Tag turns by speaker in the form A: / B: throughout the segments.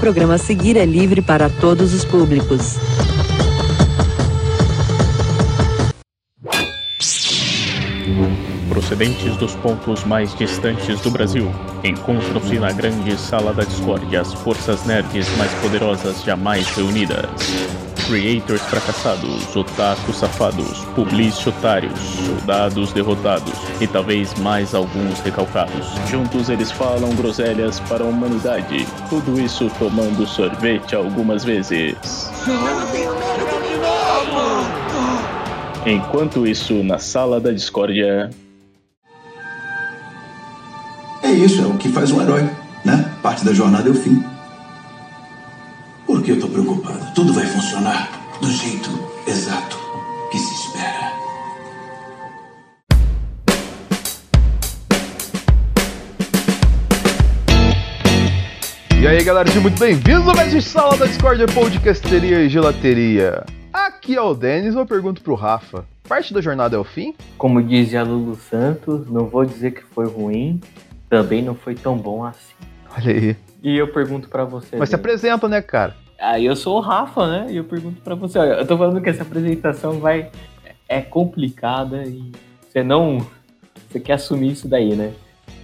A: programa a seguir é livre para todos os públicos.
B: Procedentes dos pontos mais distantes do Brasil, encontram-se na grande sala da discórdia as forças nerds mais poderosas jamais reunidas. Creators fracassados, otakus safados, publici otários, soldados derrotados e talvez mais alguns recalcados. Juntos eles falam groselhas para a humanidade. Tudo isso tomando sorvete algumas vezes. Enquanto isso, na sala da discórdia.
C: É isso, é o que faz um herói, né? Parte da jornada é o fim. Por que eu tô preocupado? Tudo vai funcionar do jeito exato que se espera.
D: E aí galera, sejam muito bem-vindos ao mais Sala da Discord Podcasteria e Gelateria. Aqui é o Denis, eu pergunto pro Rafa. Parte da jornada é o fim?
E: Como dizia Lulu Santos, não vou dizer que foi ruim, também não foi tão bom assim.
D: Olha aí.
E: E eu pergunto para você.
D: Mas se apresenta, né, cara?
E: Ah, eu sou o Rafa, né? E eu pergunto para você, olha, eu tô falando que essa apresentação vai é complicada e você não você quer assumir isso daí, né?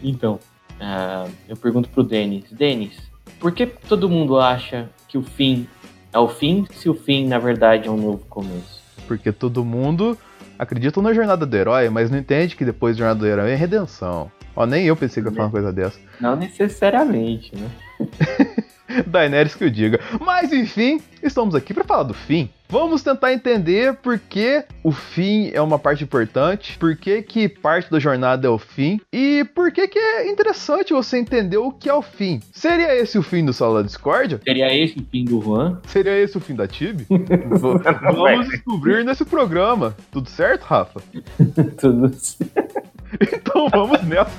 E: Então, uh, eu pergunto pro Denis, Denis, por que todo mundo acha que o fim é o fim, se o fim na verdade é um novo começo?
D: Porque todo mundo acredita na jornada do herói, mas não entende que depois da jornada do herói é redenção. Ó, nem eu pensei que ia falar uma coisa dessa.
E: Não necessariamente, né?
D: Daenerys que eu diga. Mas enfim, estamos aqui para falar do fim. Vamos tentar entender por que o fim é uma parte importante, por que, que parte da jornada é o fim e por que, que é interessante você entender o que é o fim. Seria esse o fim do Sala da Discórdia?
E: Seria esse o fim do Juan?
D: Seria esse o fim da Tibi? Vamos descobrir nesse programa. Tudo certo, Rafa?
E: Tudo certo.
D: Então vamos nessa.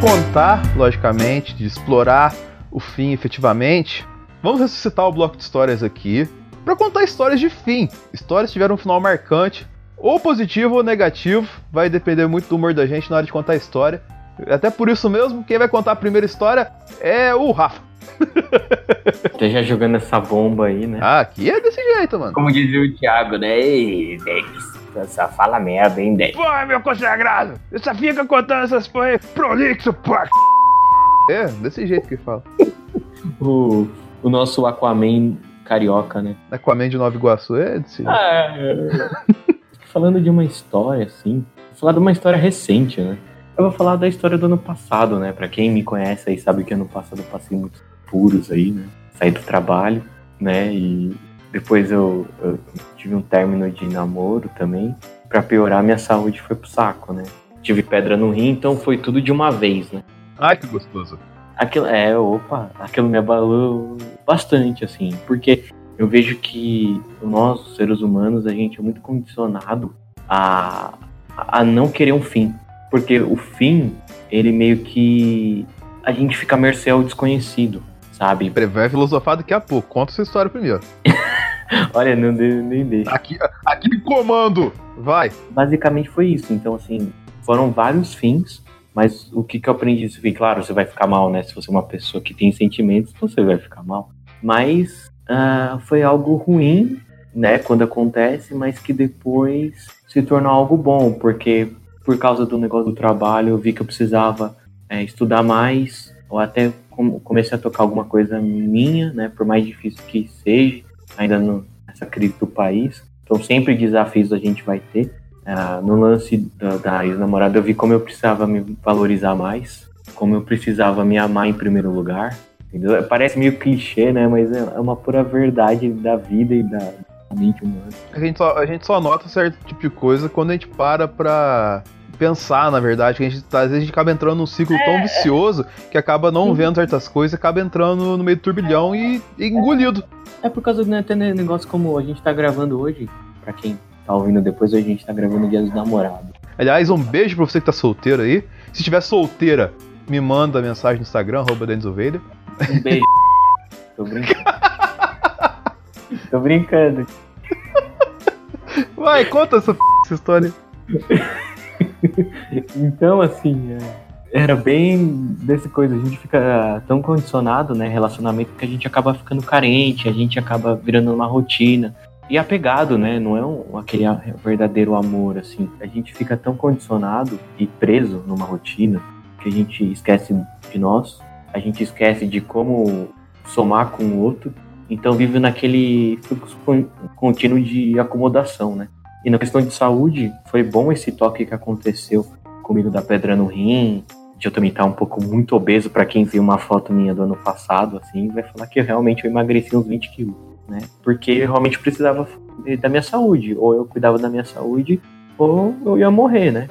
D: Contar, logicamente, de explorar o fim efetivamente, vamos ressuscitar o bloco de histórias aqui para contar histórias de fim. Histórias que tiveram um final marcante, ou positivo ou negativo, vai depender muito do humor da gente na hora de contar a história. Até por isso mesmo, quem vai contar a primeira história é o Rafa.
E: Tá já jogando essa bomba aí, né?
D: Ah, aqui é desse jeito, mano.
E: Como dizia o Thiago, né? Ei, só fala merda, hein, Dex?
D: Pô, meu consagrado! Eu só fica contando essas porra prolixo, pô! É, desse jeito que fala.
E: o, o nosso Aquaman carioca, né?
D: Aquaman de Nova Iguaçu é desse jeito.
E: Ah, é. Falando de uma história, assim, vou falar de uma história recente, né? Eu vou falar da história do ano passado, né? Pra quem me conhece aí sabe que ano passado eu passei muitos puros aí, né? Saí do trabalho, né? E depois eu, eu tive um término de namoro também. Para piorar, minha saúde foi pro saco, né? Tive pedra no rim, então foi tudo de uma vez, né?
D: Ai, que gostoso.
E: Aquilo, é, opa, aquilo me abalou bastante, assim, porque eu vejo que nós, seres humanos, a gente é muito condicionado a, a não querer um fim. Porque o fim, ele meio que. A gente fica à mercê ao desconhecido, sabe?
D: Vai filosofar daqui a pouco. Conta sua história primeiro.
E: Olha, não nem deixa.
D: Aqui, aqui de comando! Vai!
E: Basicamente foi isso. Então, assim, foram vários fins, mas o que, que eu aprendi isso? Claro, você vai ficar mal, né? Se você é uma pessoa que tem sentimentos, você vai ficar mal. Mas uh, foi algo ruim, né? Quando acontece, mas que depois se tornou algo bom, porque por causa do negócio do trabalho, eu vi que eu precisava é, estudar mais, ou até comecei a tocar alguma coisa minha, né? Por mais difícil que seja, ainda no, nessa crise do país. Então, sempre desafios a gente vai ter. Uh, no lance da, da ex-namorada, eu vi como eu precisava me valorizar mais, como eu precisava me amar em primeiro lugar. Entendeu? Parece meio clichê, né? Mas é, é uma pura verdade da vida e da mente humana.
D: A gente só, a gente só nota certo tipo de coisa quando a gente para pra pensar, na verdade, que a gente, às vezes a gente acaba entrando num ciclo tão vicioso que acaba não vendo certas coisas e acaba entrando no meio do turbilhão e, e engolido.
E: É por causa do né, tem negócio como a gente tá gravando hoje, pra quem tá ouvindo depois, a gente tá gravando Dia dos Namorados.
D: Aliás, um beijo pra você que tá solteiro aí. Se estiver solteira, me manda mensagem no Instagram, arroba.
E: Um beijo. Tô brincando. Tô brincando.
D: Vai, conta essa, p... essa história.
E: então, assim, é, era bem dessa coisa. A gente fica tão condicionado, né, relacionamento, que a gente acaba ficando carente, a gente acaba virando uma rotina. E apegado, né? Não é um, aquele verdadeiro amor, assim. A gente fica tão condicionado e preso numa rotina que a gente esquece de nós, a gente esquece de como somar com o outro, então vive naquele fluxo contínuo de acomodação, né? E na questão de saúde, foi bom esse toque que aconteceu comigo da pedra no rim, de eu também estar um pouco muito obeso, para quem viu uma foto minha do ano passado, assim, vai falar que eu realmente eu emagreci uns 20 quilos, né? Porque eu realmente precisava da minha saúde, ou eu cuidava da minha saúde, ou eu ia morrer, né?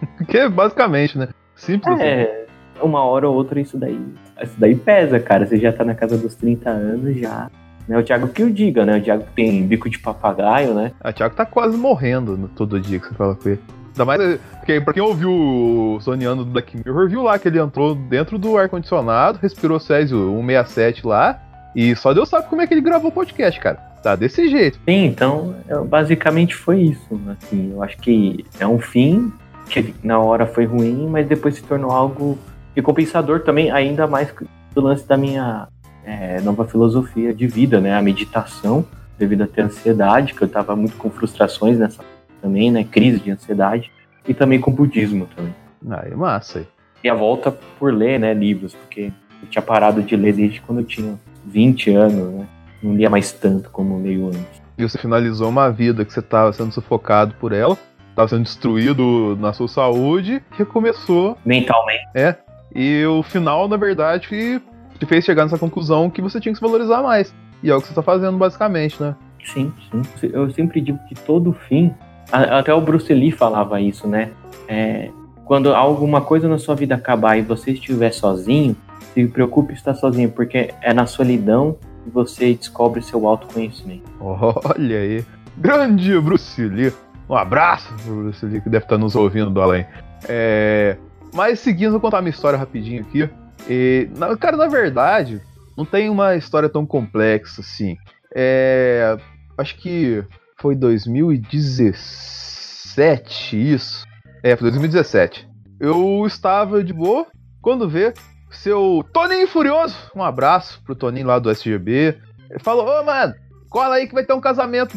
D: Que basicamente, né? Simples.
E: É, assim. uma hora ou outra isso daí, isso daí pesa, cara. Você já tá na casa dos 30 anos já. Né? O Thiago que o diga, né? O Thiago tem bico de papagaio, né?
D: Ah, o Thiago tá quase morrendo no, todo dia que você fala com ele. Ainda mais porque, pra quem ouviu o Soniano do Black Mirror, viu lá que ele entrou dentro do ar-condicionado, respirou Césio 167 lá, e só Deus sabe como é que ele gravou o podcast, cara. Tá desse jeito.
E: Sim, então, basicamente foi isso. Assim, eu acho que é um fim que na hora foi ruim, mas depois se tornou algo recompensador também, ainda mais do lance da minha é, nova filosofia de vida, né? A meditação, devido a ter ansiedade, que eu tava muito com frustrações nessa também, né? Crise de ansiedade, e também com budismo também.
D: Ah, é massa.
E: E a volta por ler, né, livros, porque eu tinha parado de ler desde quando eu tinha 20 anos, né? Não lia mais tanto como leio antes.
D: E você finalizou uma vida que você estava sendo sufocado por ela, estava sendo destruído na sua saúde, recomeçou.
E: Mentalmente.
D: É. E o final, na verdade, te fez chegar nessa conclusão que você tinha que se valorizar mais. E é o que você está fazendo, basicamente, né?
E: Sim, sim. Eu sempre digo que todo fim. Até o Bruce Lee falava isso, né? É, quando alguma coisa na sua vida acabar e você estiver sozinho, se preocupe estar sozinho, porque é na solidão que você descobre seu autoconhecimento.
D: Olha aí. Grande Bruce Lee. Um abraço pro Bruce Lee que deve estar nos ouvindo do além. É... Mas seguindo, vou contar minha história rapidinho aqui. E, cara, na verdade, não tem uma história tão complexa assim. É... Acho que foi 2017 isso. É, foi 2017. Eu estava de boa quando vê seu Toninho Furioso. Um abraço pro Toninho lá do SGB. Ele falou: Ô, mano, cola aí que vai ter um casamento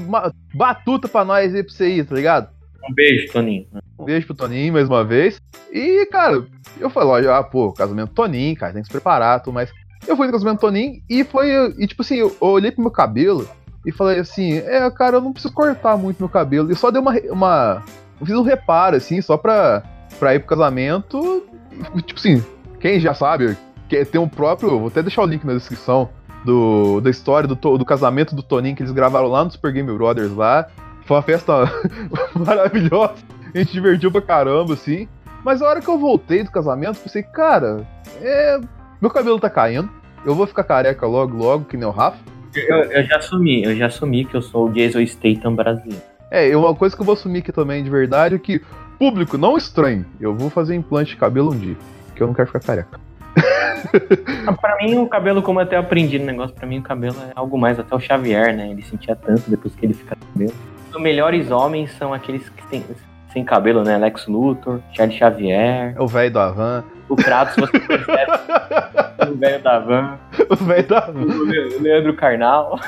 D: batuta pra nós aí pra você ir, tá ligado?
E: Um beijo, Toninho.
D: Um beijo pro Toninho mais uma vez. E, cara, eu falei, ah, pô, casamento Toninho, cara, tem que se preparar, tudo mais. Eu fui no casamento Toninho e foi, e tipo assim, eu olhei pro meu cabelo e falei assim, é, cara, eu não preciso cortar muito meu cabelo. E só dei uma, uma eu fiz um reparo, assim, só pra, pra ir pro casamento. Tipo assim, quem já sabe, que tem um próprio, vou até deixar o link na descrição, do, da história do, do casamento do Toninho que eles gravaram lá no Super Game Brothers lá. Foi uma festa maravilhosa. A gente divertiu pra caramba, assim. Mas a hora que eu voltei do casamento, pensei, cara, é... meu cabelo tá caindo. Eu vou ficar careca logo, logo, que nem o Rafa.
E: Eu, eu já assumi, eu já assumi que eu sou o Jason Statham brasileiro.
D: É, uma coisa que eu vou assumir aqui também de verdade é que, público, não estranhe. Eu vou fazer implante de cabelo um dia. Que eu não quero ficar careca.
E: Ah, pra mim, o cabelo, como eu até aprendi no negócio, pra mim o cabelo é algo mais. Até o Xavier, né? Ele sentia tanto depois que ele fica cabelo. Os melhores homens são aqueles que têm sem cabelo, né? Lex Luthor, Charlie Xavier.
D: O velho da van.
E: O Kratos, você percebe. o velho da van.
D: O velho da van.
E: O Leandro Carnal.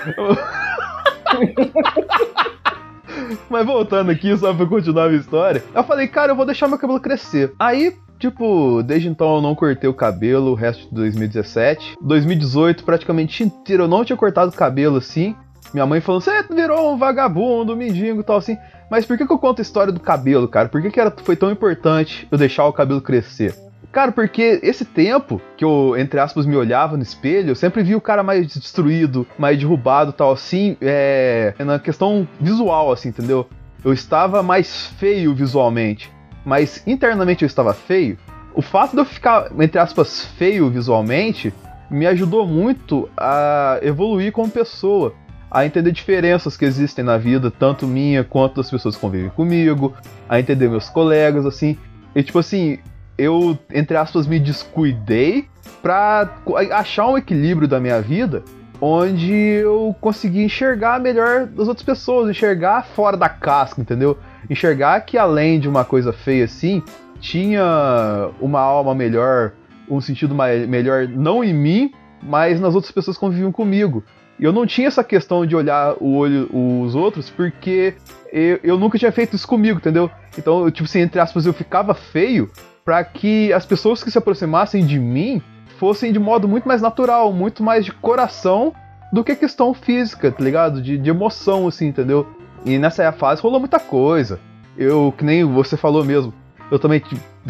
D: Mas voltando aqui, só pra continuar a minha história, eu falei, cara, eu vou deixar meu cabelo crescer. Aí, Tipo, desde então eu não cortei o cabelo o resto de 2017. 2018, praticamente inteiro, eu não tinha cortado o cabelo assim. Minha mãe falou: você virou um vagabundo, um mendigo e tal assim. Mas por que, que eu conto a história do cabelo, cara? Por que, que era, foi tão importante eu deixar o cabelo crescer? Cara, porque esse tempo que eu, entre aspas, me olhava no espelho, eu sempre vi o cara mais destruído, mais derrubado tal, assim, é, é na questão visual, assim, entendeu? Eu estava mais feio visualmente. mas internamente eu estava feio, o fato de eu ficar, entre aspas, feio visualmente me ajudou muito a evoluir como pessoa, a entender diferenças que existem na vida, tanto minha quanto das pessoas que convivem comigo, a entender meus colegas, assim. E tipo assim, eu, entre aspas, me descuidei pra achar um equilíbrio da minha vida onde eu consegui enxergar melhor das outras pessoas, enxergar fora da casca, entendeu? Enxergar que além de uma coisa feia assim, tinha uma alma melhor, um sentido melhor, não em mim, mas nas outras pessoas que conviviam comigo. Eu não tinha essa questão de olhar o olho os outros, porque eu, eu nunca tinha feito isso comigo, entendeu? Então, tipo assim, entre aspas, eu ficava feio para que as pessoas que se aproximassem de mim fossem de modo muito mais natural, muito mais de coração do que questão física, tá ligado? De, de emoção, assim, entendeu? E nessa fase rolou muita coisa. Eu, que nem você falou mesmo, eu também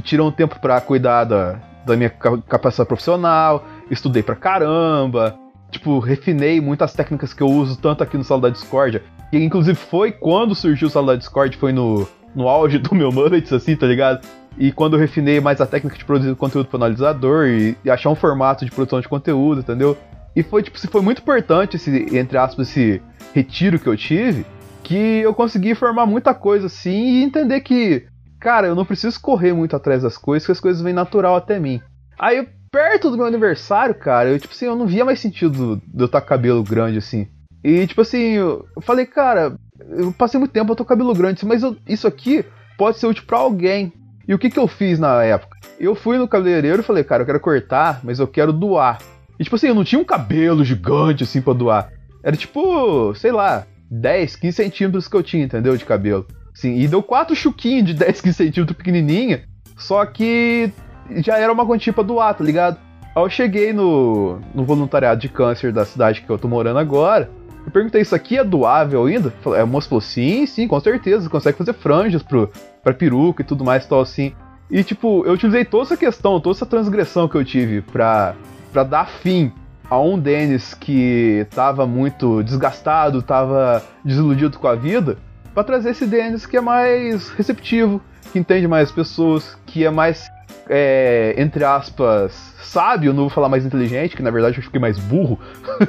D: tirei um tempo para cuidar da, da minha capacidade profissional, estudei pra caramba, tipo, refinei muitas técnicas que eu uso tanto aqui no Sala da Discordia, que inclusive foi quando surgiu o Sala da Discord, foi no, no auge do meu Mullets, assim, tá ligado? E quando eu refinei mais a técnica de produzir conteúdo para analisador e, e, achar um formato de produção de conteúdo, entendeu? E foi, tipo, foi muito importante esse, entre aspas, esse retiro que eu tive, que eu consegui formar muita coisa assim e entender que, cara, eu não preciso correr muito atrás das coisas, que as coisas vêm natural até mim. Aí, perto do meu aniversário, cara, eu, tipo assim, eu não via mais sentido de eu estar com cabelo grande assim. E, tipo assim, eu falei, cara, eu passei muito tempo, eu tô com cabelo grande, mas eu, isso aqui pode ser útil para alguém. E o que, que eu fiz na época? Eu fui no cabeleireiro e falei, cara, eu quero cortar, mas eu quero doar. E tipo assim, eu não tinha um cabelo gigante assim pra doar. Era tipo, sei lá, 10, 15 centímetros que eu tinha, entendeu? De cabelo. Sim, e deu quatro chuquinhos de 10, 15 centímetros pequenininha. Só que já era uma quantia pra doar, tá ligado? Aí eu cheguei no, no voluntariado de câncer da cidade que eu tô morando agora. Eu perguntei, isso aqui é doável ainda? A moça falou, sim, sim, com certeza. Você consegue fazer franjas pro, pra peruca e tudo mais tal assim. E tipo, eu utilizei toda essa questão, toda essa transgressão que eu tive pra, pra dar fim a um Dennis que tava muito desgastado, tava desiludido com a vida, para trazer esse Dennis que é mais receptivo, que entende mais as pessoas, que é mais, é, entre aspas, sábio, não vou falar mais inteligente, que na verdade eu fiquei mais burro,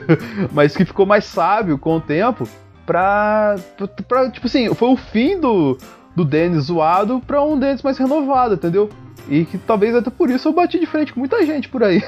D: mas que ficou mais sábio com o tempo, pra, pra, tipo assim, foi o fim do, do Dennis zoado pra um Dennis mais renovado, entendeu? E que talvez até por isso eu bati de frente com muita gente por aí.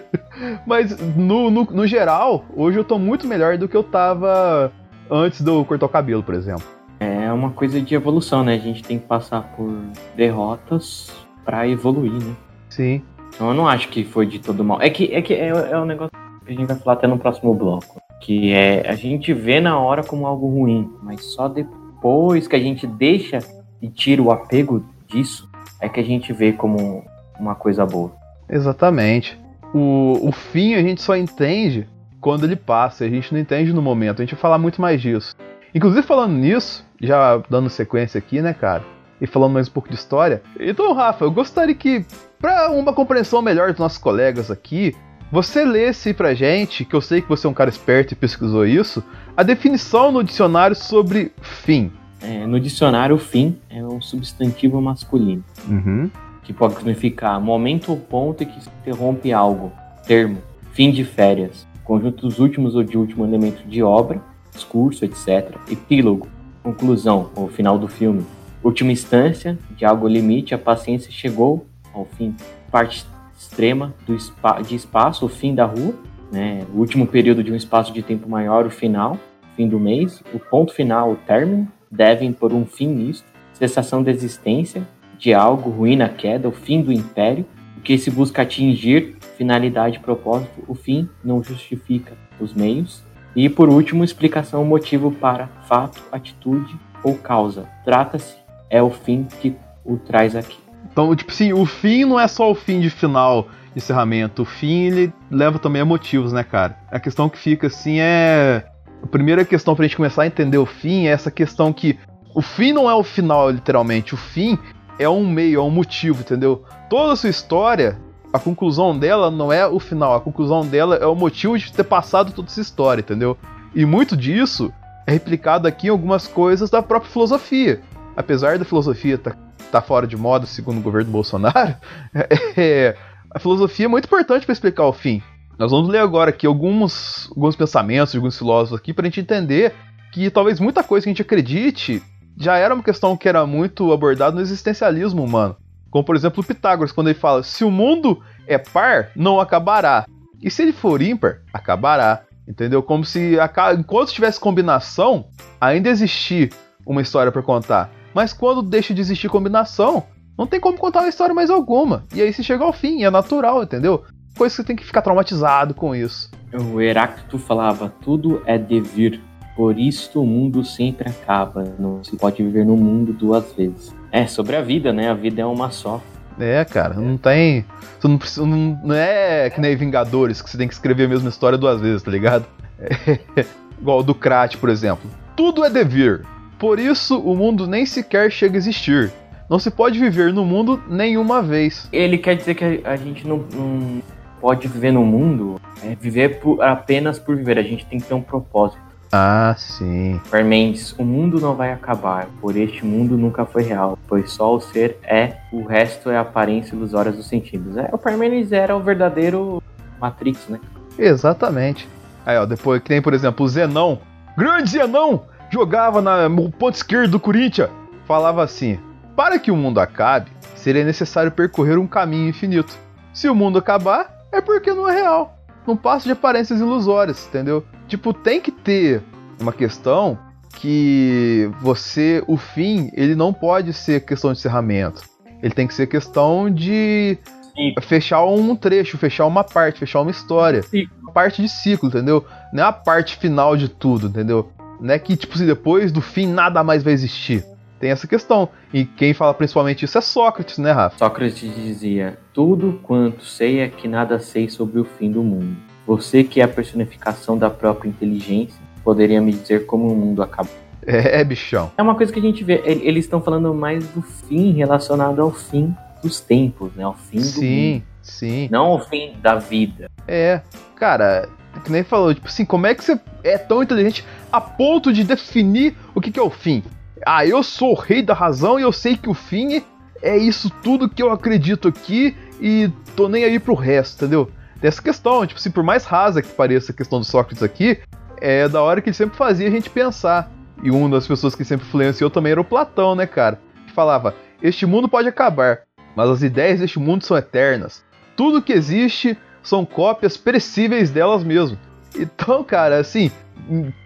D: Mas no, no, no, geral, hoje eu tô muito melhor do que eu tava antes de eu cortar o cabelo, por exemplo.
E: É uma coisa de evolução, né? A gente tem que passar por derrotas para evoluir, né?
D: Sim.
E: Então eu não acho que foi de todo mal. É que é, que é, é um negócio que a gente vai falar até no próximo bloco. Que é a gente vê na hora como algo ruim, mas só depois que a gente deixa e tira o apego disso, é que a gente vê como uma coisa boa.
D: Exatamente. O, o fim a gente só entende quando ele passa, a gente não entende no momento. A gente vai falar muito mais disso. Inclusive, falando nisso, já dando sequência aqui, né, cara? E falando mais um pouco de história. Então, Rafa, eu gostaria que, para uma compreensão melhor dos nossos colegas aqui, você lesse pra gente, que eu sei que você é um cara esperto e pesquisou isso, a definição no dicionário sobre fim.
E: É, no dicionário, fim é um substantivo masculino.
D: Uhum.
E: Que pode significar momento ou ponto em que se interrompe algo. Termo, fim de férias. Conjunto dos últimos ou de último elemento de obra, discurso, etc. Epílogo, conclusão ou final do filme. Última instância, de algo limite, a paciência chegou ao fim. Parte extrema do spa de espaço, o fim da rua, né? o último período de um espaço de tempo maior, o final, fim do mês, o ponto final, o término, devem por um fim nisto, cessação da existência de algo, ruína, queda, o fim do império, o que se busca atingir, finalidade, propósito, o fim não justifica os meios, e por último, explicação, motivo para fato, atitude ou causa. Trata-se, é o fim que o traz aqui.
D: Então, tipo assim, o fim não é só o fim de final, encerramento. O fim, ele leva também a motivos, né, cara? A questão que fica, assim, é... A primeira questão pra gente começar a entender o fim é essa questão que o fim não é o final, literalmente. O fim é um meio, é um motivo, entendeu? Toda a sua história, a conclusão dela não é o final. A conclusão dela é o motivo de ter passado toda essa história, entendeu? E muito disso é replicado aqui em algumas coisas da própria filosofia. Apesar da filosofia estar tá tá fora de moda, segundo o governo Bolsonaro, é, a filosofia é muito importante para explicar o fim. Nós vamos ler agora aqui alguns, alguns pensamentos de alguns filósofos aqui para a gente entender que talvez muita coisa que a gente acredite já era uma questão que era muito abordada no existencialismo humano. Como, por exemplo, Pitágoras, quando ele fala: se o mundo é par, não acabará. E se ele for ímpar, acabará. Entendeu? Como se enquanto tivesse combinação, ainda existir uma história para contar. Mas quando deixa de existir combinação, não tem como contar uma história mais alguma. E aí se chega ao fim, é natural, entendeu? Coisa que você tem que ficar traumatizado com isso.
E: O Heráclito falava: tudo é devir. Por isso o mundo sempre acaba. Não se pode viver no mundo duas vezes. É sobre a vida, né? A vida é uma só.
D: É, cara, não tem. Você não, precisa, não, não é que nem Vingadores, que você tem que escrever a mesma história duas vezes, tá ligado? É, igual o do Krat, por exemplo. Tudo é devir. Por isso o mundo nem sequer chega a existir. Não se pode viver no mundo nenhuma vez.
E: Ele quer dizer que a gente não, não pode viver no mundo, é viver por, apenas por viver. A gente tem que ter um propósito.
D: Ah, sim.
E: Parmenides, o mundo não vai acabar, por este mundo nunca foi real, pois só o ser é, o resto é aparência ilusória dos sentidos. É, o Parmenides era o verdadeiro Matrix, né?
D: Exatamente. Aí, ó, depois que tem, por exemplo, o Zenão. Grande Zenão! Jogava na, no ponto esquerdo do Corinthians. Falava assim: Para que o mundo acabe, seria necessário percorrer um caminho infinito. Se o mundo acabar, é porque não é real. Não passa de aparências ilusórias, entendeu? Tipo, tem que ter uma questão que você, o fim, ele não pode ser questão de encerramento. Ele tem que ser questão de Sim. fechar um trecho, fechar uma parte, fechar uma história. Sim. Parte de ciclo, entendeu? Não é a parte final de tudo, entendeu? Não é que, tipo, se depois do fim nada mais vai existir. Tem essa questão. E quem fala principalmente isso é Sócrates, né, Rafa?
E: Sócrates dizia: Tudo quanto sei é que nada sei sobre o fim do mundo. Você que é a personificação da própria inteligência, poderia me dizer como o mundo acabou.
D: É, bichão.
E: É uma coisa que a gente vê, eles estão falando mais do fim relacionado ao fim dos tempos, né? Ao fim
D: sim,
E: do Sim,
D: sim.
E: Não ao fim da vida.
D: É, cara, que nem falou, tipo assim, como é que você é tão inteligente a ponto de definir o que, que é o fim? Ah, eu sou o rei da razão e eu sei que o fim é isso tudo que eu acredito aqui e tô nem aí pro resto, entendeu? Tem essa questão, tipo assim, por mais rasa que pareça a questão do Sócrates aqui, é da hora que ele sempre fazia a gente pensar. E uma das pessoas que sempre influenciou também era o Platão, né, cara? Que falava: Este mundo pode acabar, mas as ideias deste mundo são eternas. Tudo que existe são cópias perecíveis delas mesmo. Então, cara, assim,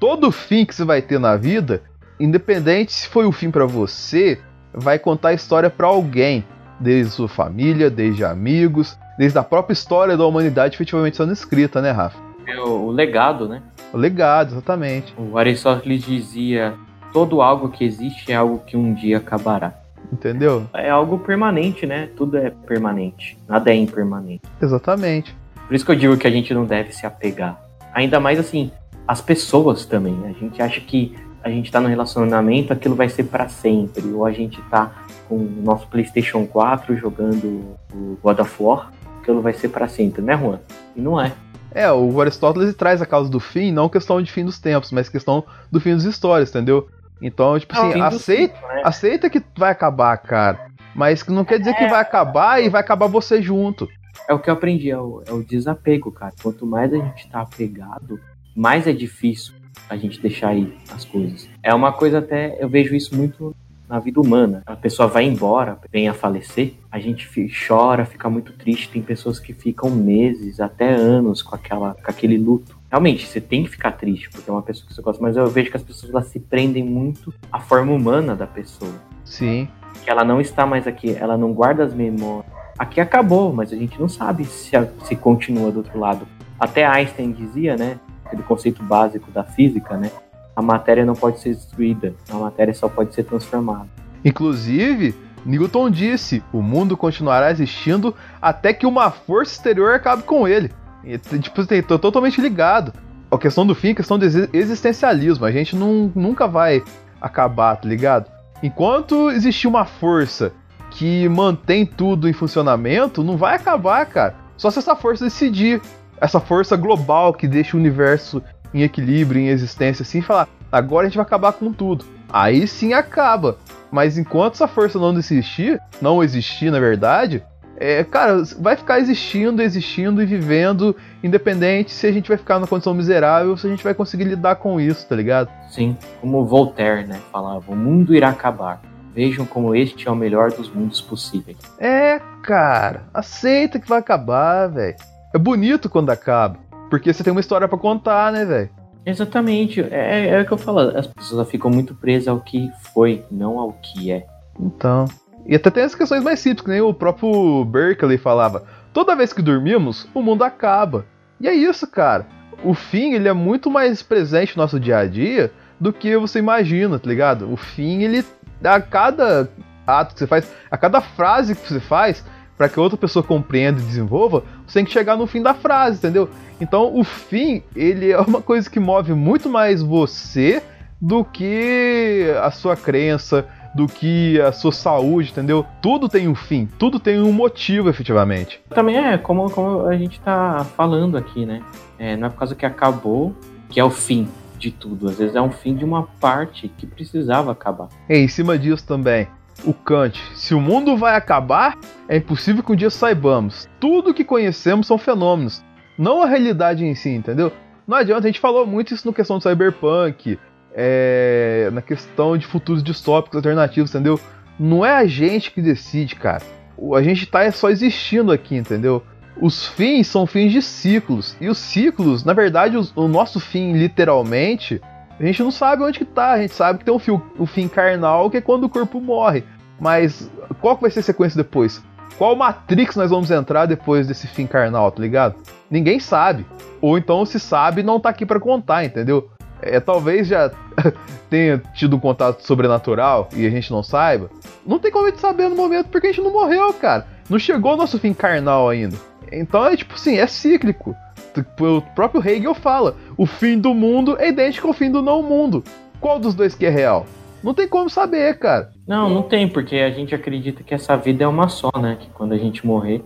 D: todo fim que você vai ter na vida, independente se foi o fim para você, vai contar a história para alguém, desde sua família, desde amigos, desde a própria história da humanidade efetivamente sendo escrita, né, Rafa?
E: É o, o legado, né?
D: O legado, exatamente.
E: O Aristóteles dizia: todo algo que existe é algo que um dia acabará.
D: Entendeu?
E: É algo permanente, né? Tudo é permanente. Nada é impermanente.
D: Exatamente.
E: Por isso que eu digo que a gente não deve se apegar. Ainda mais assim, as pessoas também. Né? A gente acha que a gente tá no relacionamento, aquilo vai ser para sempre. Ou a gente tá com o nosso PlayStation 4 jogando o God of War aquilo vai ser para sempre, né, Juan? E não é.
D: É, o Aristóteles traz a causa do fim, não questão de fim dos tempos, mas questão do fim das histórias, entendeu? Então, tipo assim, é aceita, tempo, né? aceita que vai acabar, cara. Mas não quer dizer é... que vai acabar e vai acabar você junto.
E: É o que eu aprendi, é o, é o desapego, cara. Quanto mais a gente tá apegado, mais é difícil a gente deixar ir as coisas. É uma coisa até, eu vejo isso muito na vida humana. A pessoa vai embora, vem a falecer, a gente chora, fica muito triste. Tem pessoas que ficam meses, até anos com, aquela, com aquele luto. Realmente, você tem que ficar triste, porque é uma pessoa que você gosta, mas eu vejo que as pessoas elas se prendem muito à forma humana da pessoa.
D: Sim.
E: Que ela não está mais aqui, ela não guarda as memórias. Aqui acabou, mas a gente não sabe se, se continua do outro lado. Até Einstein dizia, né? Aquele conceito básico da física, né? a matéria não pode ser destruída, a matéria só pode ser transformada.
D: Inclusive, Newton disse: o mundo continuará existindo até que uma força exterior acabe com ele. E, tipo, tô totalmente ligado. A questão do fim é questão do existencialismo. A gente não, nunca vai acabar, tá ligado? Enquanto existir uma força que mantém tudo em funcionamento, não vai acabar, cara. Só se essa força decidir. Essa força global que deixa o universo em equilíbrio, em existência, assim, falar: agora a gente vai acabar com tudo. Aí sim acaba. Mas enquanto essa força não existir, não existir na verdade, é, cara, vai ficar existindo, existindo e vivendo, independente se a gente vai ficar numa condição miserável se a gente vai conseguir lidar com isso, tá ligado?
E: Sim, como Voltaire, né, falava, o mundo irá acabar. Vejam como este é o melhor dos mundos possíveis.
D: É, cara, aceita que vai acabar, velho. É bonito quando acaba, porque você tem uma história para contar, né, velho?
E: Exatamente, é, é o que eu falo, as pessoas ficam muito presas ao que foi, não ao que é.
D: Então. E até tem as questões mais simples, que nem o próprio Berkeley falava. Toda vez que dormimos, o mundo acaba. E é isso, cara. O fim, ele é muito mais presente no nosso dia a dia do que você imagina, tá ligado? O fim, ele a cada ato que você faz, a cada frase que você faz, para que outra pessoa compreenda e desenvolva, você tem que chegar no fim da frase, entendeu? Então, o fim, ele é uma coisa que move muito mais você do que a sua crença, do que a sua saúde, entendeu? Tudo tem um fim, tudo tem um motivo, efetivamente.
E: Também é como, como a gente tá falando aqui, né? É, não é por causa que acabou que é o fim de tudo. Às vezes é um fim de uma parte que precisava acabar.
D: E em cima disso também, o Kant, se o mundo vai acabar, é impossível que um dia saibamos. Tudo que conhecemos são fenômenos, não a realidade em si, entendeu? Não adianta, a gente falou muito isso na questão do cyberpunk, é, na questão de futuros distópicos alternativos, entendeu? Não é a gente que decide, cara. A gente tá só existindo aqui, entendeu? Os fins são fins de ciclos. E os ciclos, na verdade, o, o nosso fim, literalmente, a gente não sabe onde que tá. A gente sabe que tem um fim, o fim carnal, que é quando o corpo morre. Mas qual que vai ser a sequência depois? Qual Matrix nós vamos entrar depois desse fim carnal, tá ligado? Ninguém sabe. Ou então, se sabe, não tá aqui para contar, entendeu? é, talvez já tenha tido um contato sobrenatural e a gente não saiba. Não tem como a gente saber no momento porque a gente não morreu, cara. Não chegou o nosso fim carnal ainda. Então é tipo assim, é cíclico. O próprio Hegel fala: o fim do mundo é idêntico ao fim do não mundo. Qual dos dois que é real? Não tem como saber, cara.
E: Não, não tem, porque a gente acredita que essa vida é uma só, né? Que quando a gente morrer,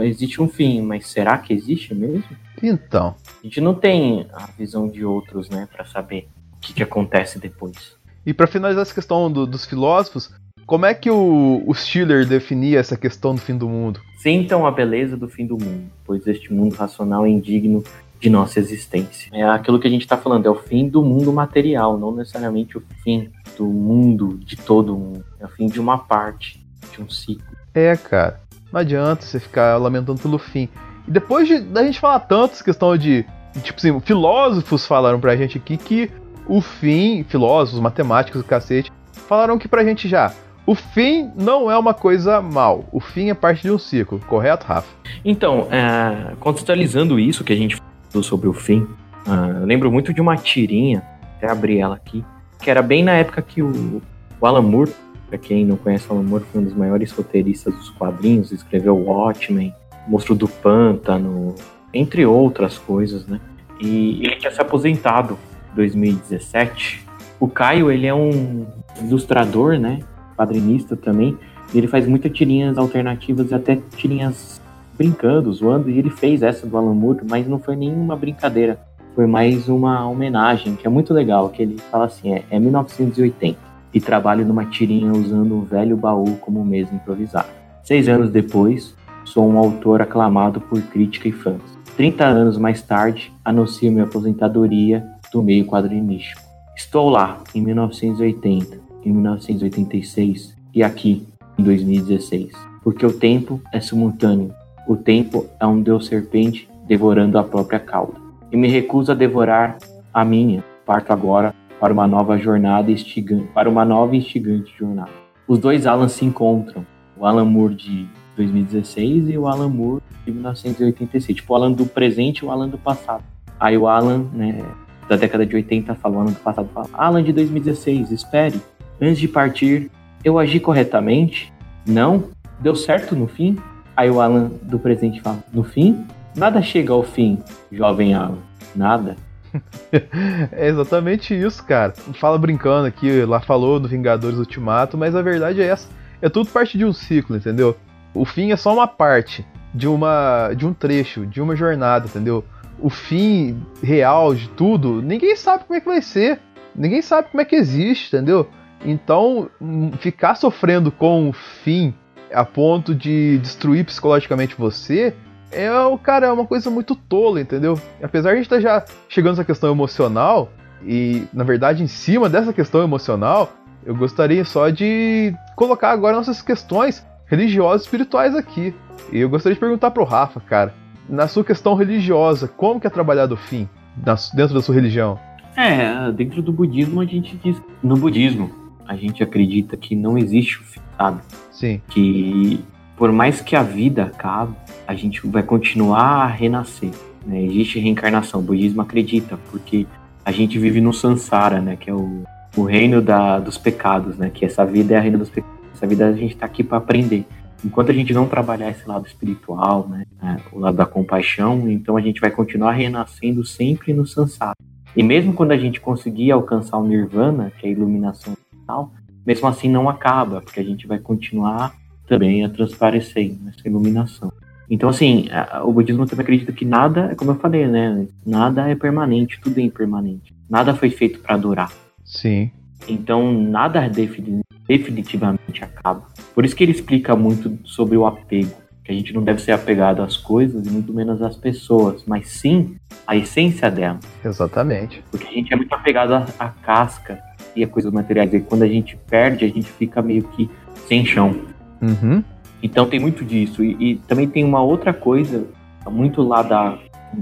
E: existe um fim, mas será que existe mesmo?
D: Então.
E: A gente não tem a visão de outros, né, para saber o que, que, acontece depois.
D: E para finalizar essa questão do, dos filósofos, como é que o, o Schiller definia essa questão do fim do mundo?
E: Sintam a beleza do fim do mundo, pois este mundo racional é indigno de nossa existência. É aquilo que a gente está falando, é o fim do mundo material, não necessariamente o fim do mundo, de todo mundo. É o fim de uma parte, de um ciclo.
D: É, cara. Não adianta você ficar lamentando pelo fim. E depois de, da gente falar tanto essa questão de. Tipo assim, filósofos falaram pra gente aqui que o fim, filósofos, matemáticos, cacete, falaram que pra gente já. O fim não é uma coisa mal. O fim é parte de um ciclo, correto, Rafa?
E: Então, é, contextualizando isso que a gente falou sobre o fim, uh, eu lembro muito de uma tirinha, até abri ela aqui, que era bem na época que o, o Alan Moore, pra quem não conhece o Alan Moore, foi um dos maiores roteiristas dos quadrinhos, escreveu Watchmen, Monstro do Pântano, entre outras coisas, né? E ele tinha se aposentado em 2017. O Caio, ele é um ilustrador, né? Quadrinista também. E ele faz muitas tirinhas alternativas e até tirinhas brincando, zoando. E ele fez essa do Alan Moore, mas não foi nenhuma brincadeira. Foi mais uma homenagem, que é muito legal. Que ele fala assim: é, é 1980. E trabalho numa tirinha usando um velho baú como mesa improvisada. Seis anos depois, Sou um autor aclamado por crítica e fãs. 30 anos mais tarde, anuncio minha aposentadoria do meio quadrinístico. Estou lá em 1980, em 1986 e aqui em 2016. Porque o tempo é simultâneo. O tempo é um deus serpente devorando a própria cauda. E me recuso a devorar a minha. Parto agora para uma nova jornada instigante, para uma nova instigante jornada. Os dois Alan se encontram. O Alan Moore de 2016 e o Alan Moore de 1986. Tipo, o Alan do presente e o Alan do passado. Aí o Alan, né, da década de 80 fala, o Alan do passado fala, Alan de 2016, espere. Antes de partir, eu agi corretamente? Não? Deu certo no fim? Aí o Alan do presente fala, no fim? Nada chega ao fim, jovem Alan. Nada.
D: é exatamente isso, cara. Fala brincando aqui, lá falou do Vingadores Ultimato, mas a verdade é essa. É tudo parte de um ciclo, entendeu? O fim é só uma parte de uma de um trecho, de uma jornada, entendeu? O fim real de tudo, ninguém sabe como é que vai ser. Ninguém sabe como é que existe, entendeu? Então, ficar sofrendo com o fim a ponto de destruir psicologicamente você é, cara, é uma coisa muito tola, entendeu? Apesar de a gente estar tá já chegando nessa questão emocional, e na verdade em cima dessa questão emocional, eu gostaria só de colocar agora nossas questões religiosas e espirituais aqui. E eu gostaria de perguntar pro Rafa, cara, na sua questão religiosa, como que é trabalhado o fim dentro da sua religião?
E: É, dentro do budismo a gente diz. No budismo, a gente acredita que não existe o fim, sabe?
D: Sim.
E: Que por mais que a vida acabe, a gente vai continuar a renascer. Né? Existe reencarnação. O budismo acredita, porque a gente vive no sansara, né? Que é o, o reino da, dos pecados, né? Que essa vida é a reino dos pecados. Essa vida a gente está aqui para aprender. Enquanto a gente não trabalhar esse lado espiritual, né? É, o lado da compaixão, então a gente vai continuar renascendo sempre no sansara. E mesmo quando a gente conseguir alcançar o nirvana, que é a iluminação total, mesmo assim não acaba, porque a gente vai continuar também a transparecer nessa iluminação. Então, assim, o budismo também acredita que nada, como eu falei, né? Nada é permanente, tudo é impermanente. Nada foi feito para durar.
D: Sim.
E: Então, nada definitivamente acaba. Por isso que ele explica muito sobre o apego. Que a gente não deve ser apegado às coisas e muito menos às pessoas, mas sim à essência delas.
D: Exatamente.
E: Porque a gente é muito apegado à, à casca a coisas materiais. E quando a gente perde, a gente fica meio que sem chão.
D: Uhum.
E: Então tem muito disso. E, e, também tem uma outra coisa, muito lá da.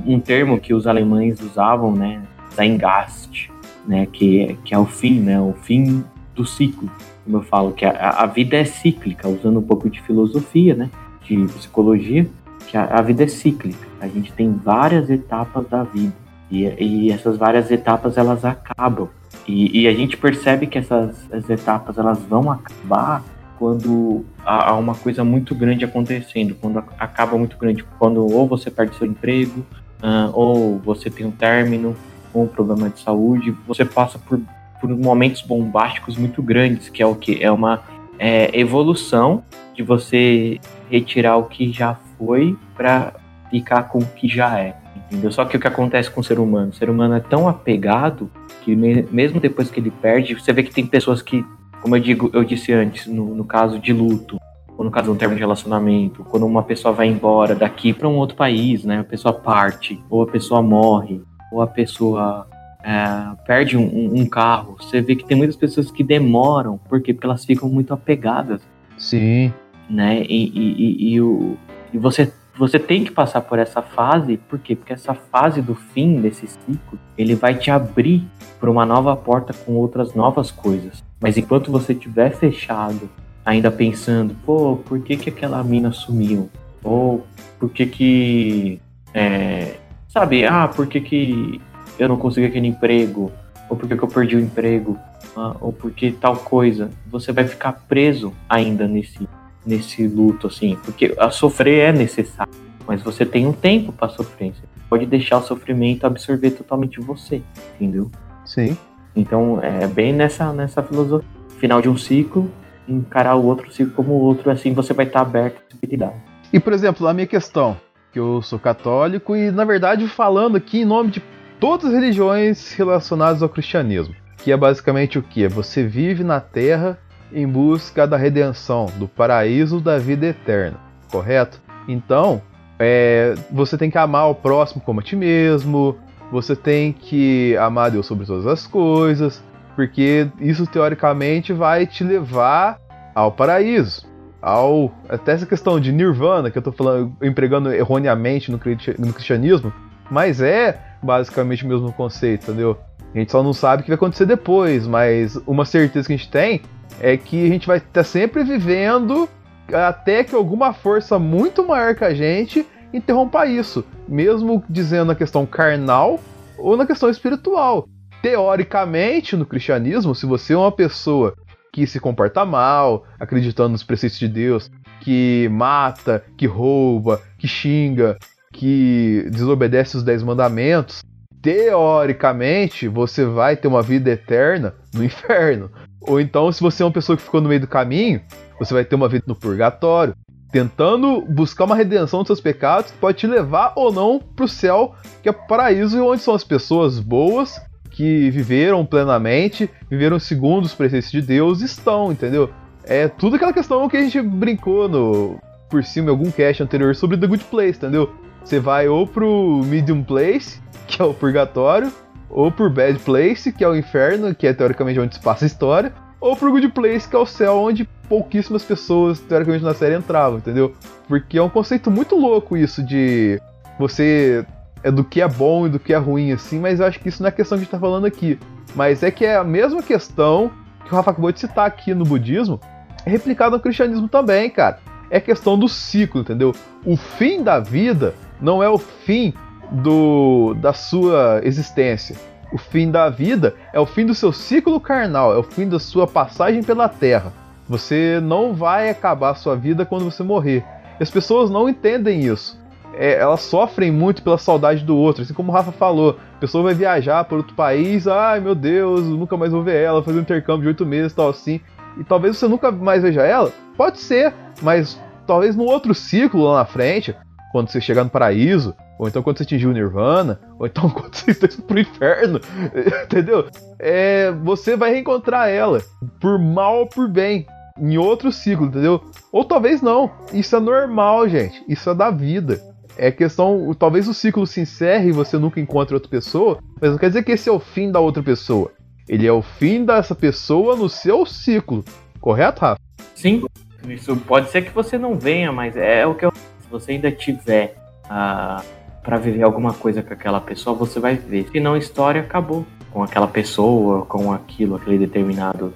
E: Um termo que os alemães usavam, né? Da Engast, né? Que, é, que é o fim, né? O fim do ciclo. Como eu falo, que a, a vida é cíclica, usando um pouco de filosofia, né? De psicologia, que a, a vida é cíclica. A gente tem várias etapas da vida. E, e essas várias etapas elas acabam. E, e, a gente percebe que essas etapas elas vão acabar quando há, uma coisa muito grande acontecendo, quando acaba muito grande, quando ou você perde seu emprego, uh, ou você tem um término, ou um problema de saúde, você passa por, por momentos bombásticos muito grandes, que é o que? É uma é, evolução de você retirar o que já foi para ficar com o que já é. Entendeu? Só que o que acontece com o ser humano? O ser humano é tão apegado que mesmo depois que ele perde, você vê que tem pessoas que como eu digo, eu disse antes, no, no caso de luto, ou no caso de um termo de relacionamento, quando uma pessoa vai embora daqui para um outro país, né? A pessoa parte, ou a pessoa morre, ou a pessoa é, perde um, um, carro. Você vê que tem muitas pessoas que demoram, por quê? Porque elas ficam muito apegadas.
D: Sim.
E: Né? E, e, e, e, o, e você, você tem que passar por essa fase, por quê? Porque essa fase do fim desse ciclo, ele vai te abrir para uma nova porta com outras novas coisas. Mas enquanto você estiver fechado, ainda pensando, pô, por que, que aquela mina sumiu? Ou por que que. É, sabe, ah, por que, que eu não consegui aquele emprego? Ou por que, que eu perdi o emprego? Ah, ou por que tal coisa? Você vai ficar preso ainda nesse, nesse luto, assim. Porque a sofrer é necessário. Mas você tem um tempo para sofrer. Você pode deixar o sofrimento absorver totalmente você, entendeu?
D: Sim.
E: Então, é bem nessa, nessa filosofia. Final de um ciclo, encarar o outro ciclo como o outro, assim você vai estar aberto à possibilidade.
D: E, por exemplo, a minha questão, que eu sou católico e, na verdade, falando aqui em nome de todas as religiões relacionadas ao cristianismo, que é basicamente o que? Você vive na Terra em busca da redenção, do paraíso da vida eterna, correto? Então, é, você tem que amar o próximo como a ti mesmo, você tem que amar Deus sobre todas as coisas, porque isso teoricamente vai te levar ao paraíso. Ao, até essa questão de nirvana, que eu estou falando, empregando erroneamente no, no cristianismo, mas é basicamente o mesmo conceito, entendeu? A gente só não sabe o que vai acontecer depois, mas uma certeza que a gente tem é que a gente vai estar sempre vivendo até que alguma força muito maior que a gente interrompa isso, mesmo dizendo na questão carnal ou na questão espiritual. Teoricamente, no cristianismo, se você é uma pessoa que se comporta mal, acreditando nos preceitos de Deus, que mata, que rouba, que xinga, que desobedece os dez mandamentos, teoricamente você vai ter uma vida eterna no inferno. Ou então, se você é uma pessoa que ficou no meio do caminho, você vai ter uma vida no purgatório tentando buscar uma redenção dos seus pecados que pode te levar ou não para o céu, que é o paraíso, onde são as pessoas boas que viveram plenamente, viveram segundo os preceitos de Deus, estão, entendeu? É tudo aquela questão que a gente brincou no por cima em algum cast anterior sobre The Good Place, entendeu? Você vai ou pro Medium Place, que é o purgatório, ou pro Bad Place, que é o inferno, que é teoricamente onde se passa a história, ou pro Good Place, que é o céu onde pouquíssimas pessoas, teoricamente, na série entravam, entendeu? Porque é um conceito muito louco isso de você é do que é bom e do que é ruim, assim, mas eu acho que isso não é a questão que a gente tá falando aqui. Mas é que é a mesma questão que o Rafa acabou de citar aqui no budismo, é replicada no cristianismo também, cara. É questão do ciclo, entendeu? O fim da vida não é o fim do da sua existência. O fim da vida é o fim do seu ciclo carnal, é o fim da sua passagem pela terra. Você não vai acabar a sua vida quando você morrer. As pessoas não entendem isso. É, elas sofrem muito pela saudade do outro. Assim como o Rafa falou, a pessoa vai viajar para outro país, ai meu Deus, nunca mais vou ver ela, fazer um intercâmbio de oito meses tal assim. E talvez você nunca mais veja ela. Pode ser, mas talvez no outro ciclo lá na frente, quando você chegar no paraíso, ou então quando você atingir o Nirvana, ou então quando você indo pro inferno, entendeu? É, você vai reencontrar ela, por mal ou por bem, em outro ciclo, entendeu? Ou talvez não. Isso é normal, gente. Isso é da vida. É questão, talvez o ciclo se encerre e você nunca encontre outra pessoa, mas não quer dizer que esse é o fim da outra pessoa. Ele é o fim dessa pessoa no seu ciclo. Correto, Rafa?
E: Sim. Isso pode ser que você não venha, mas é o que eu. Se você ainda tiver uh, para viver alguma coisa com aquela pessoa, você vai ver. Se não, a história acabou com aquela pessoa, com aquilo, aquele determinado.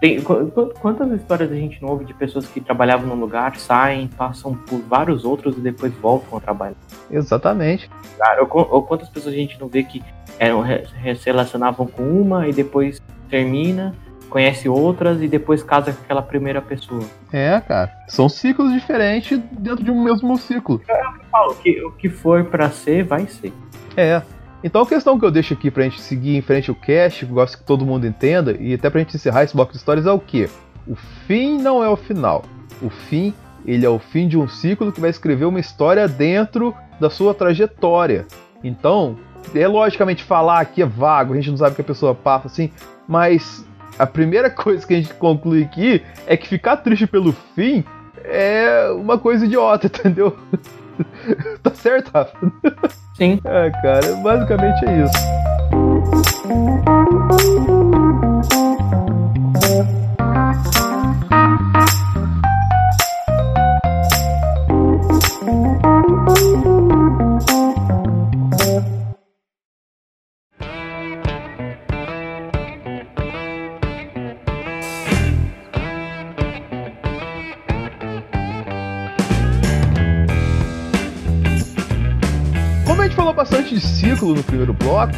E: Tem, quantas histórias a gente não ouve de pessoas que trabalhavam num lugar, saem, passam por vários outros e depois voltam a trabalhar?
D: Exatamente.
E: Ou, ou quantas pessoas a gente não vê que eram, se relacionavam com uma e depois termina conhece outras e depois casa com aquela primeira pessoa.
D: É, cara. São ciclos diferentes dentro de um mesmo ciclo.
E: É o que eu falo, o que, o que for para ser, vai ser.
D: É. Então a questão que eu deixo aqui pra gente seguir em frente o cast, que eu gosto que todo mundo entenda, e até pra gente encerrar esse bloco de histórias, é o que? O fim não é o final. O fim, ele é o fim de um ciclo que vai escrever uma história dentro da sua trajetória. Então, é logicamente falar aqui é vago, a gente não sabe o que a pessoa passa assim, mas a primeira coisa que a gente conclui aqui é que ficar triste pelo fim é uma coisa idiota, entendeu? tá certo, Rafa?
E: Sim.
D: É, cara, basicamente é isso. Bastante de ciclo no primeiro bloco,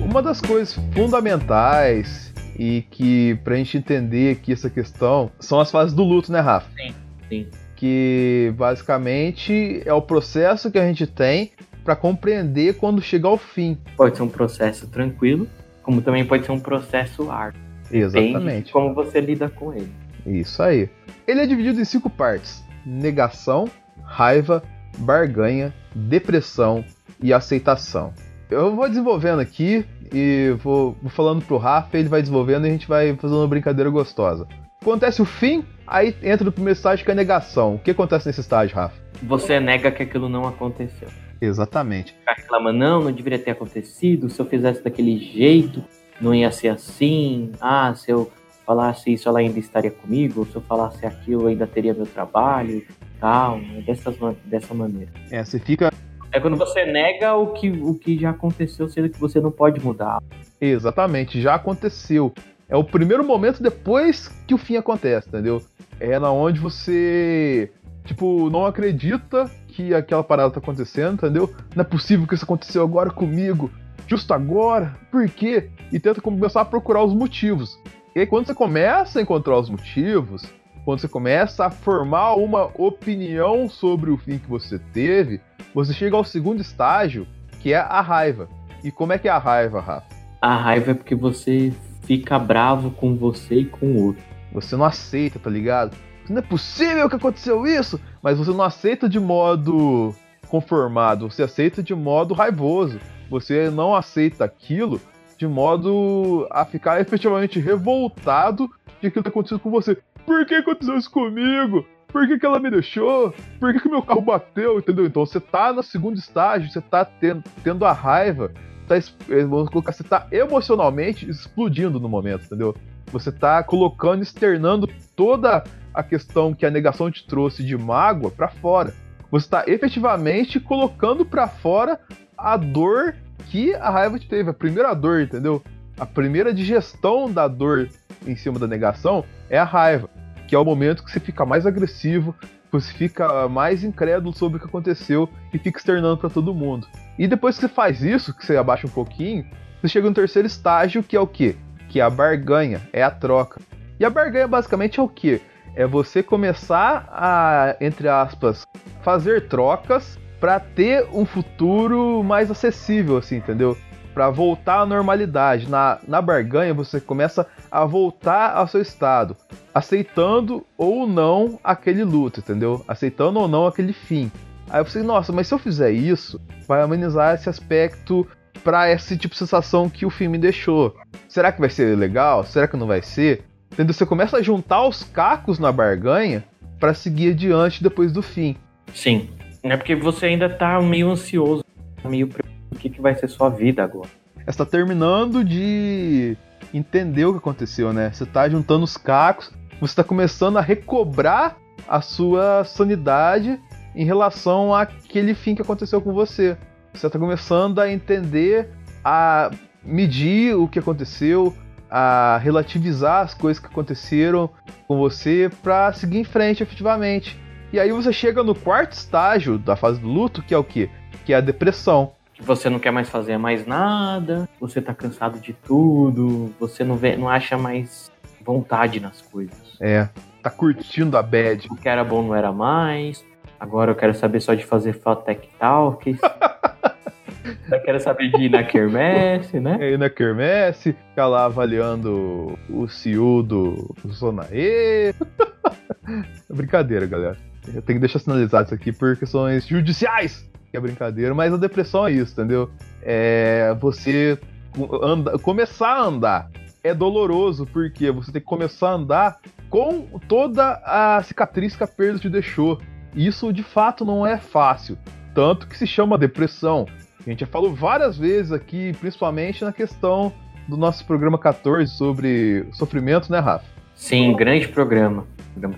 D: uma das coisas fundamentais e que pra gente entender aqui essa questão são as fases do luto, né, Rafa?
E: Sim, sim.
D: Que basicamente é o processo que a gente tem para compreender quando chega ao fim.
E: Pode ser um processo tranquilo, como também pode ser um processo árduo.
D: Exatamente.
E: Como você lida com ele.
D: Isso aí. Ele é dividido em cinco partes: negação, raiva, barganha, depressão, e aceitação. Eu vou desenvolvendo aqui e vou, vou falando pro Rafa, ele vai desenvolvendo e a gente vai fazendo uma brincadeira gostosa. Acontece o fim, aí entra no primeiro estágio que é a negação. O que acontece nesse estágio, Rafa?
E: Você nega que aquilo não aconteceu.
D: Exatamente.
E: Ficar reclamando, não, não deveria ter acontecido, se eu fizesse daquele jeito, não ia ser assim. Ah, se eu falasse isso, ela ainda estaria comigo, se eu falasse aquilo, eu ainda teria meu trabalho, tal, dessas, dessa maneira.
D: É, você fica
E: é quando você nega o que, o que já aconteceu, sendo que você não pode mudar.
D: Exatamente, já aconteceu. É o primeiro momento depois que o fim acontece, entendeu? É na onde você, tipo, não acredita que aquela parada tá acontecendo, entendeu? Não é possível que isso aconteceu agora comigo, justo agora, por quê? E tenta começar a procurar os motivos. E aí, quando você começa a encontrar os motivos, quando você começa a formar uma opinião sobre o fim que você teve, você chega ao segundo estágio, que é a raiva. E como é que é a raiva, Rafa?
E: A raiva é porque você fica bravo com você e com o outro.
D: Você não aceita, tá ligado? Não é possível que aconteceu isso, mas você não aceita de modo conformado, você aceita de modo raivoso. Você não aceita aquilo de modo a ficar efetivamente revoltado de aquilo que aconteceu com você. Por que aconteceu isso comigo? Por que, que ela me deixou? Por que, que meu carro bateu? Entendeu? Então você tá no segundo estágio, você tá tendo, tendo a raiva, tá, eh, vamos colocar, você tá emocionalmente explodindo no momento, entendeu? Você tá colocando, externando toda a questão que a negação te trouxe de mágoa para fora. Você tá efetivamente colocando para fora a dor que a raiva te teve, a primeira dor, entendeu? A primeira digestão da dor em cima da negação é a raiva, que é o momento que você fica mais agressivo, você fica mais incrédulo sobre o que aconteceu e fica externando para todo mundo. E depois que você faz isso, que você abaixa um pouquinho, você chega no terceiro estágio, que é o quê? Que é a barganha, é a troca. E a barganha basicamente é o quê? É você começar a, entre aspas, fazer trocas para ter um futuro mais acessível, assim, entendeu? Para voltar à normalidade. Na, na barganha, você começa a voltar ao seu estado, aceitando ou não aquele luto, entendeu? Aceitando ou não aquele fim. Aí você, nossa, mas se eu fizer isso, vai amenizar esse aspecto para esse tipo de sensação que o filme deixou. Será que vai ser legal? Será que não vai ser? Entendeu? Você começa a juntar os cacos na barganha para seguir adiante depois do fim.
E: Sim. É porque você ainda tá meio ansioso, meio o que, que vai ser sua vida agora.
D: Você tá terminando de entender o que aconteceu, né? Você tá juntando os cacos, você tá começando a recobrar a sua sanidade em relação àquele fim que aconteceu com você. Você tá começando a entender, a medir o que aconteceu, a relativizar as coisas que aconteceram com você para seguir em frente efetivamente. E aí você chega no quarto estágio da fase do luto, que é o quê? Que é a depressão.
E: Que você não quer mais fazer mais nada, você tá cansado de tudo, você não, vê, não acha mais vontade nas coisas.
D: É, tá curtindo a bad.
E: O que era bom não era mais. Agora eu quero saber só de fazer Fotec Talks. Eu quero saber de ir na quermesse, né?
D: É, ir na quermesse, ficar lá avaliando o CIU do Zonaê. brincadeira, galera. Eu tenho que deixar sinalizado isso aqui por questões judiciais, que é brincadeira, mas a depressão é isso, entendeu? É você anda, começar a andar. É doloroso porque você tem que começar a andar com toda a cicatriz que a perda te deixou. Isso de fato não é fácil. Tanto que se chama depressão. A gente já falou várias vezes aqui, principalmente na questão do nosso programa 14 sobre sofrimento, né, Rafa?
E: Sim, grande programa.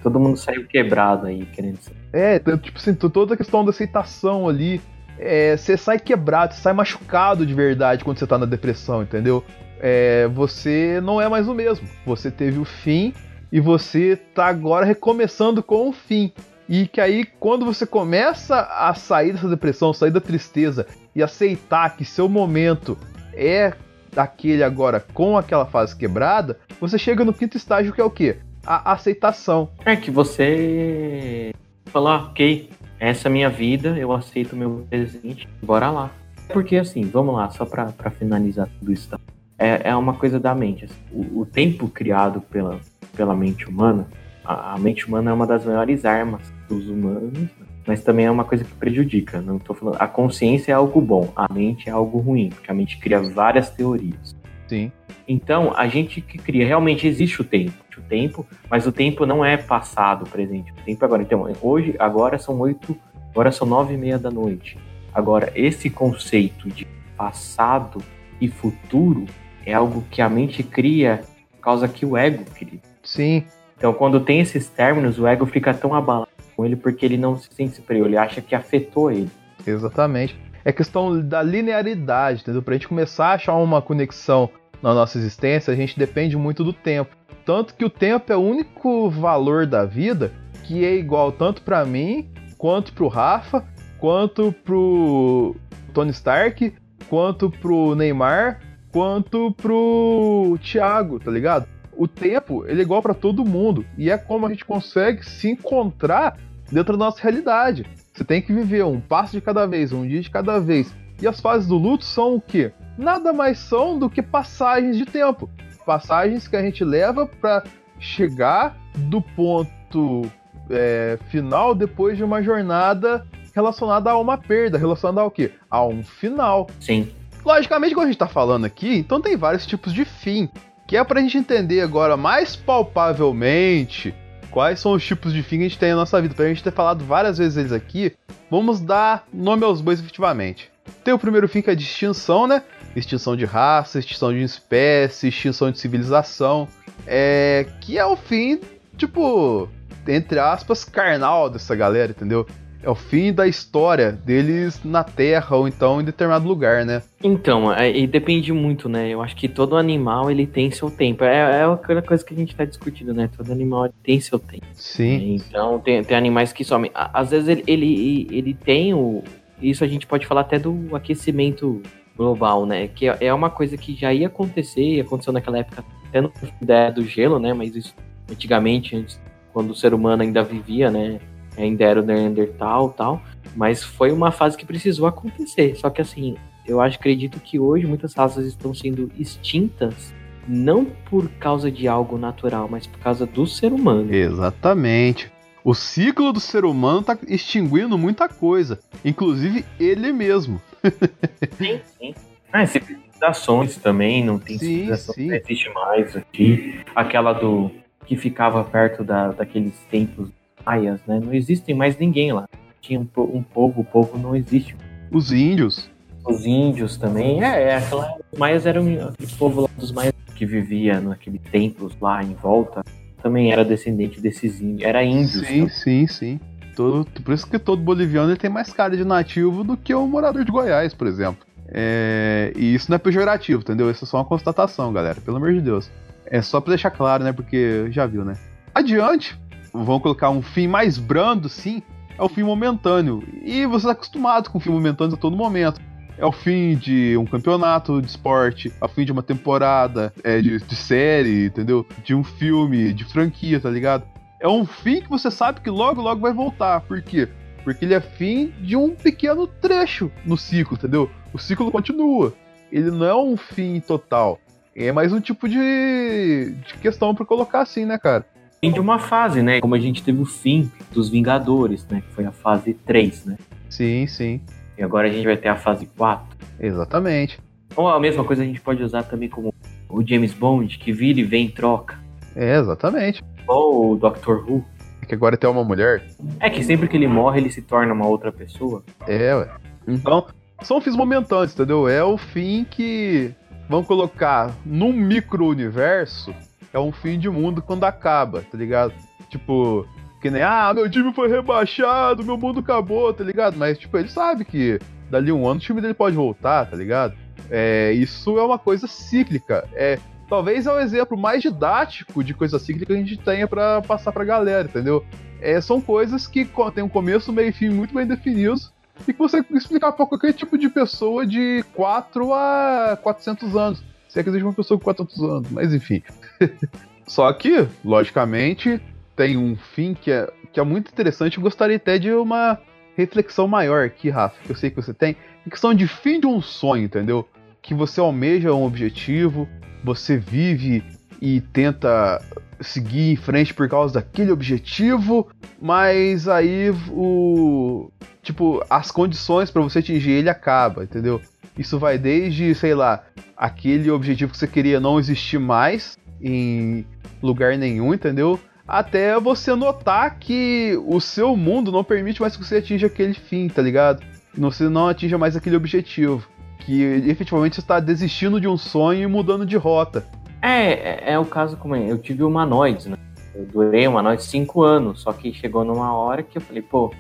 E: Todo mundo saiu quebrado aí, querendo ser.
D: É, tipo assim, toda a questão da aceitação ali. É, você sai quebrado, você sai machucado de verdade quando você tá na depressão, entendeu? É, você não é mais o mesmo. Você teve o fim e você tá agora recomeçando com o fim. E que aí, quando você começa a sair dessa depressão, sair da tristeza e aceitar que seu momento é aquele agora com aquela fase quebrada, você chega no quinto estágio que é o quê? A aceitação.
E: É que você falar, ok, essa é a minha vida, eu aceito o meu presente, bora lá. Porque assim, vamos lá, só pra finalizar tudo isso. Tá? É, é uma coisa da mente. Assim, o, o, tempo criado pela, pela mente humana, a, a mente humana é uma das maiores armas dos humanos, mas também é uma coisa que prejudica. Não tô falando. A consciência é algo bom, a mente é algo ruim, porque a mente cria várias teorias.
D: Sim.
E: Então, a gente que cria, realmente existe o tempo, o tempo, mas o tempo não é passado, presente. O tempo é agora. Então, hoje, agora são oito, agora são nove e meia da noite. Agora, esse conceito de passado e futuro é algo que a mente cria por causa que o ego cria.
D: Sim.
E: Então, quando tem esses términos, o ego fica tão abalado com ele porque ele não se sente superior, ele acha que afetou ele.
D: Exatamente. É questão da linearidade, entendeu? Pra gente começar a achar uma conexão na nossa existência, a gente depende muito do tempo. Tanto que o tempo é o único valor da vida que é igual tanto para mim, quanto pro Rafa, quanto pro Tony Stark, quanto pro Neymar, quanto pro Thiago, tá ligado? O tempo, ele é igual para todo mundo e é como a gente consegue se encontrar dentro da nossa realidade. Você tem que viver um passo de cada vez, um dia de cada vez. E as fases do luto são o quê? Nada mais são do que passagens de tempo. Passagens que a gente leva para chegar do ponto é, final depois de uma jornada relacionada a uma perda, relacionada ao quê? A um final.
E: Sim.
D: Logicamente, quando a gente tá falando aqui, então tem vários tipos de fim, que é pra gente entender agora mais palpavelmente quais são os tipos de fim que a gente tem na nossa vida. Pra gente ter falado várias vezes eles aqui, vamos dar nome aos bois efetivamente. Tem o primeiro fim que é de extinção, né? Extinção de raça, extinção de espécie, extinção de civilização. É. Que é o fim, tipo, entre aspas, carnal dessa galera, entendeu? É o fim da história deles na Terra ou então em determinado lugar, né?
E: Então, é, e depende muito, né? Eu acho que todo animal ele tem seu tempo. É, é aquela coisa que a gente tá discutindo, né? Todo animal tem seu tempo.
D: Sim.
E: Então, tem, tem animais que somem. Às vezes ele, ele, ele tem o. Isso a gente pode falar até do aquecimento global, né? Que é uma coisa que já ia acontecer, aconteceu naquela época, até no ideia do gelo, né? Mas isso antigamente, antes, quando o ser humano ainda vivia, né? Ainda era o Neandertal tal, mas foi uma fase que precisou acontecer. Só que assim, eu acho, acredito que hoje muitas raças estão sendo extintas não por causa de algo natural, mas por causa do ser humano.
D: Exatamente. O ciclo do ser humano tá extinguindo muita coisa, inclusive ele mesmo.
E: sim, sim. Ah, civilizações também, não tem
D: sim, civilização, sim.
E: não existe mais aqui. Aquela do que ficava perto da, daqueles templos maias, né? Não existem mais ninguém lá. Tinha um, um povo, o povo não existe.
D: Os índios.
E: Os índios também. É, é aquela, os maias eram aquele povo lá dos maias que vivia naquele templos lá em volta. Também era descendente desses índios. Era índios.
D: Sim, também. sim, sim. Todo, por isso que todo boliviano tem mais cara de nativo do que o morador de Goiás, por exemplo. É, e isso não é pejorativo, entendeu? Isso é só uma constatação, galera. Pelo amor de Deus. É só pra deixar claro, né? Porque já viu, né? Adiante, vão colocar um fim mais brando, sim, é o fim momentâneo. E você está acostumado com o fim momentâneo a todo momento. É o fim de um campeonato de esporte, é o fim de uma temporada é, de, de série, entendeu? De um filme, de franquia, tá ligado? É um fim que você sabe que logo, logo vai voltar. Por quê? Porque ele é fim de um pequeno trecho no ciclo, entendeu? O ciclo continua. Ele não é um fim total. É mais um tipo de, de questão para colocar assim, né, cara?
E: Fim de uma fase, né? Como a gente teve o fim dos Vingadores, né? Que foi a fase 3, né?
D: Sim, sim.
E: E agora a gente vai ter a fase 4.
D: Exatamente.
E: Ou a mesma coisa a gente pode usar também como o James Bond, que vira e vem em troca.
D: É, exatamente.
E: Ou o Doctor Who.
D: Que agora tem uma mulher.
E: É que sempre que ele morre, ele se torna uma outra pessoa.
D: É, ué. Então, são fins momentâneos, entendeu? É o fim que vão colocar num micro-universo é um fim de mundo quando acaba, tá ligado? Tipo, que nem, ah, meu time foi rebaixado, meu mundo acabou, tá ligado? Mas, tipo, ele sabe que dali um ano o time dele pode voltar, tá ligado? É, isso é uma coisa cíclica. É, talvez é o exemplo mais didático de coisa cíclica que a gente tenha para passar pra galera, entendeu? É, são coisas que tem um começo, meio e fim muito bem definidos e que você explicar pra qualquer tipo de pessoa de 4 a 400 anos. Se é que existe uma pessoa com 400 anos, mas enfim. Só que, logicamente, tem um fim que é, que é muito interessante. Eu gostaria até de uma reflexão maior aqui, Rafa, que eu sei que você tem. A questão de fim de um sonho, entendeu? Que você almeja um objetivo, você vive e tenta seguir em frente por causa daquele objetivo, mas aí o tipo as condições para você atingir ele acaba, entendeu? Isso vai desde, sei lá, aquele objetivo que você queria não existir mais em lugar nenhum, entendeu? Até você notar que o seu mundo não permite mais que você atinja aquele fim, tá ligado? Você não atinja mais aquele objetivo. Que efetivamente você está desistindo de um sonho e mudando de rota.
E: É, é, é o caso como é. Eu tive humanoides, né? Eu durei humanoides cinco anos, só que chegou numa hora que eu falei, pô,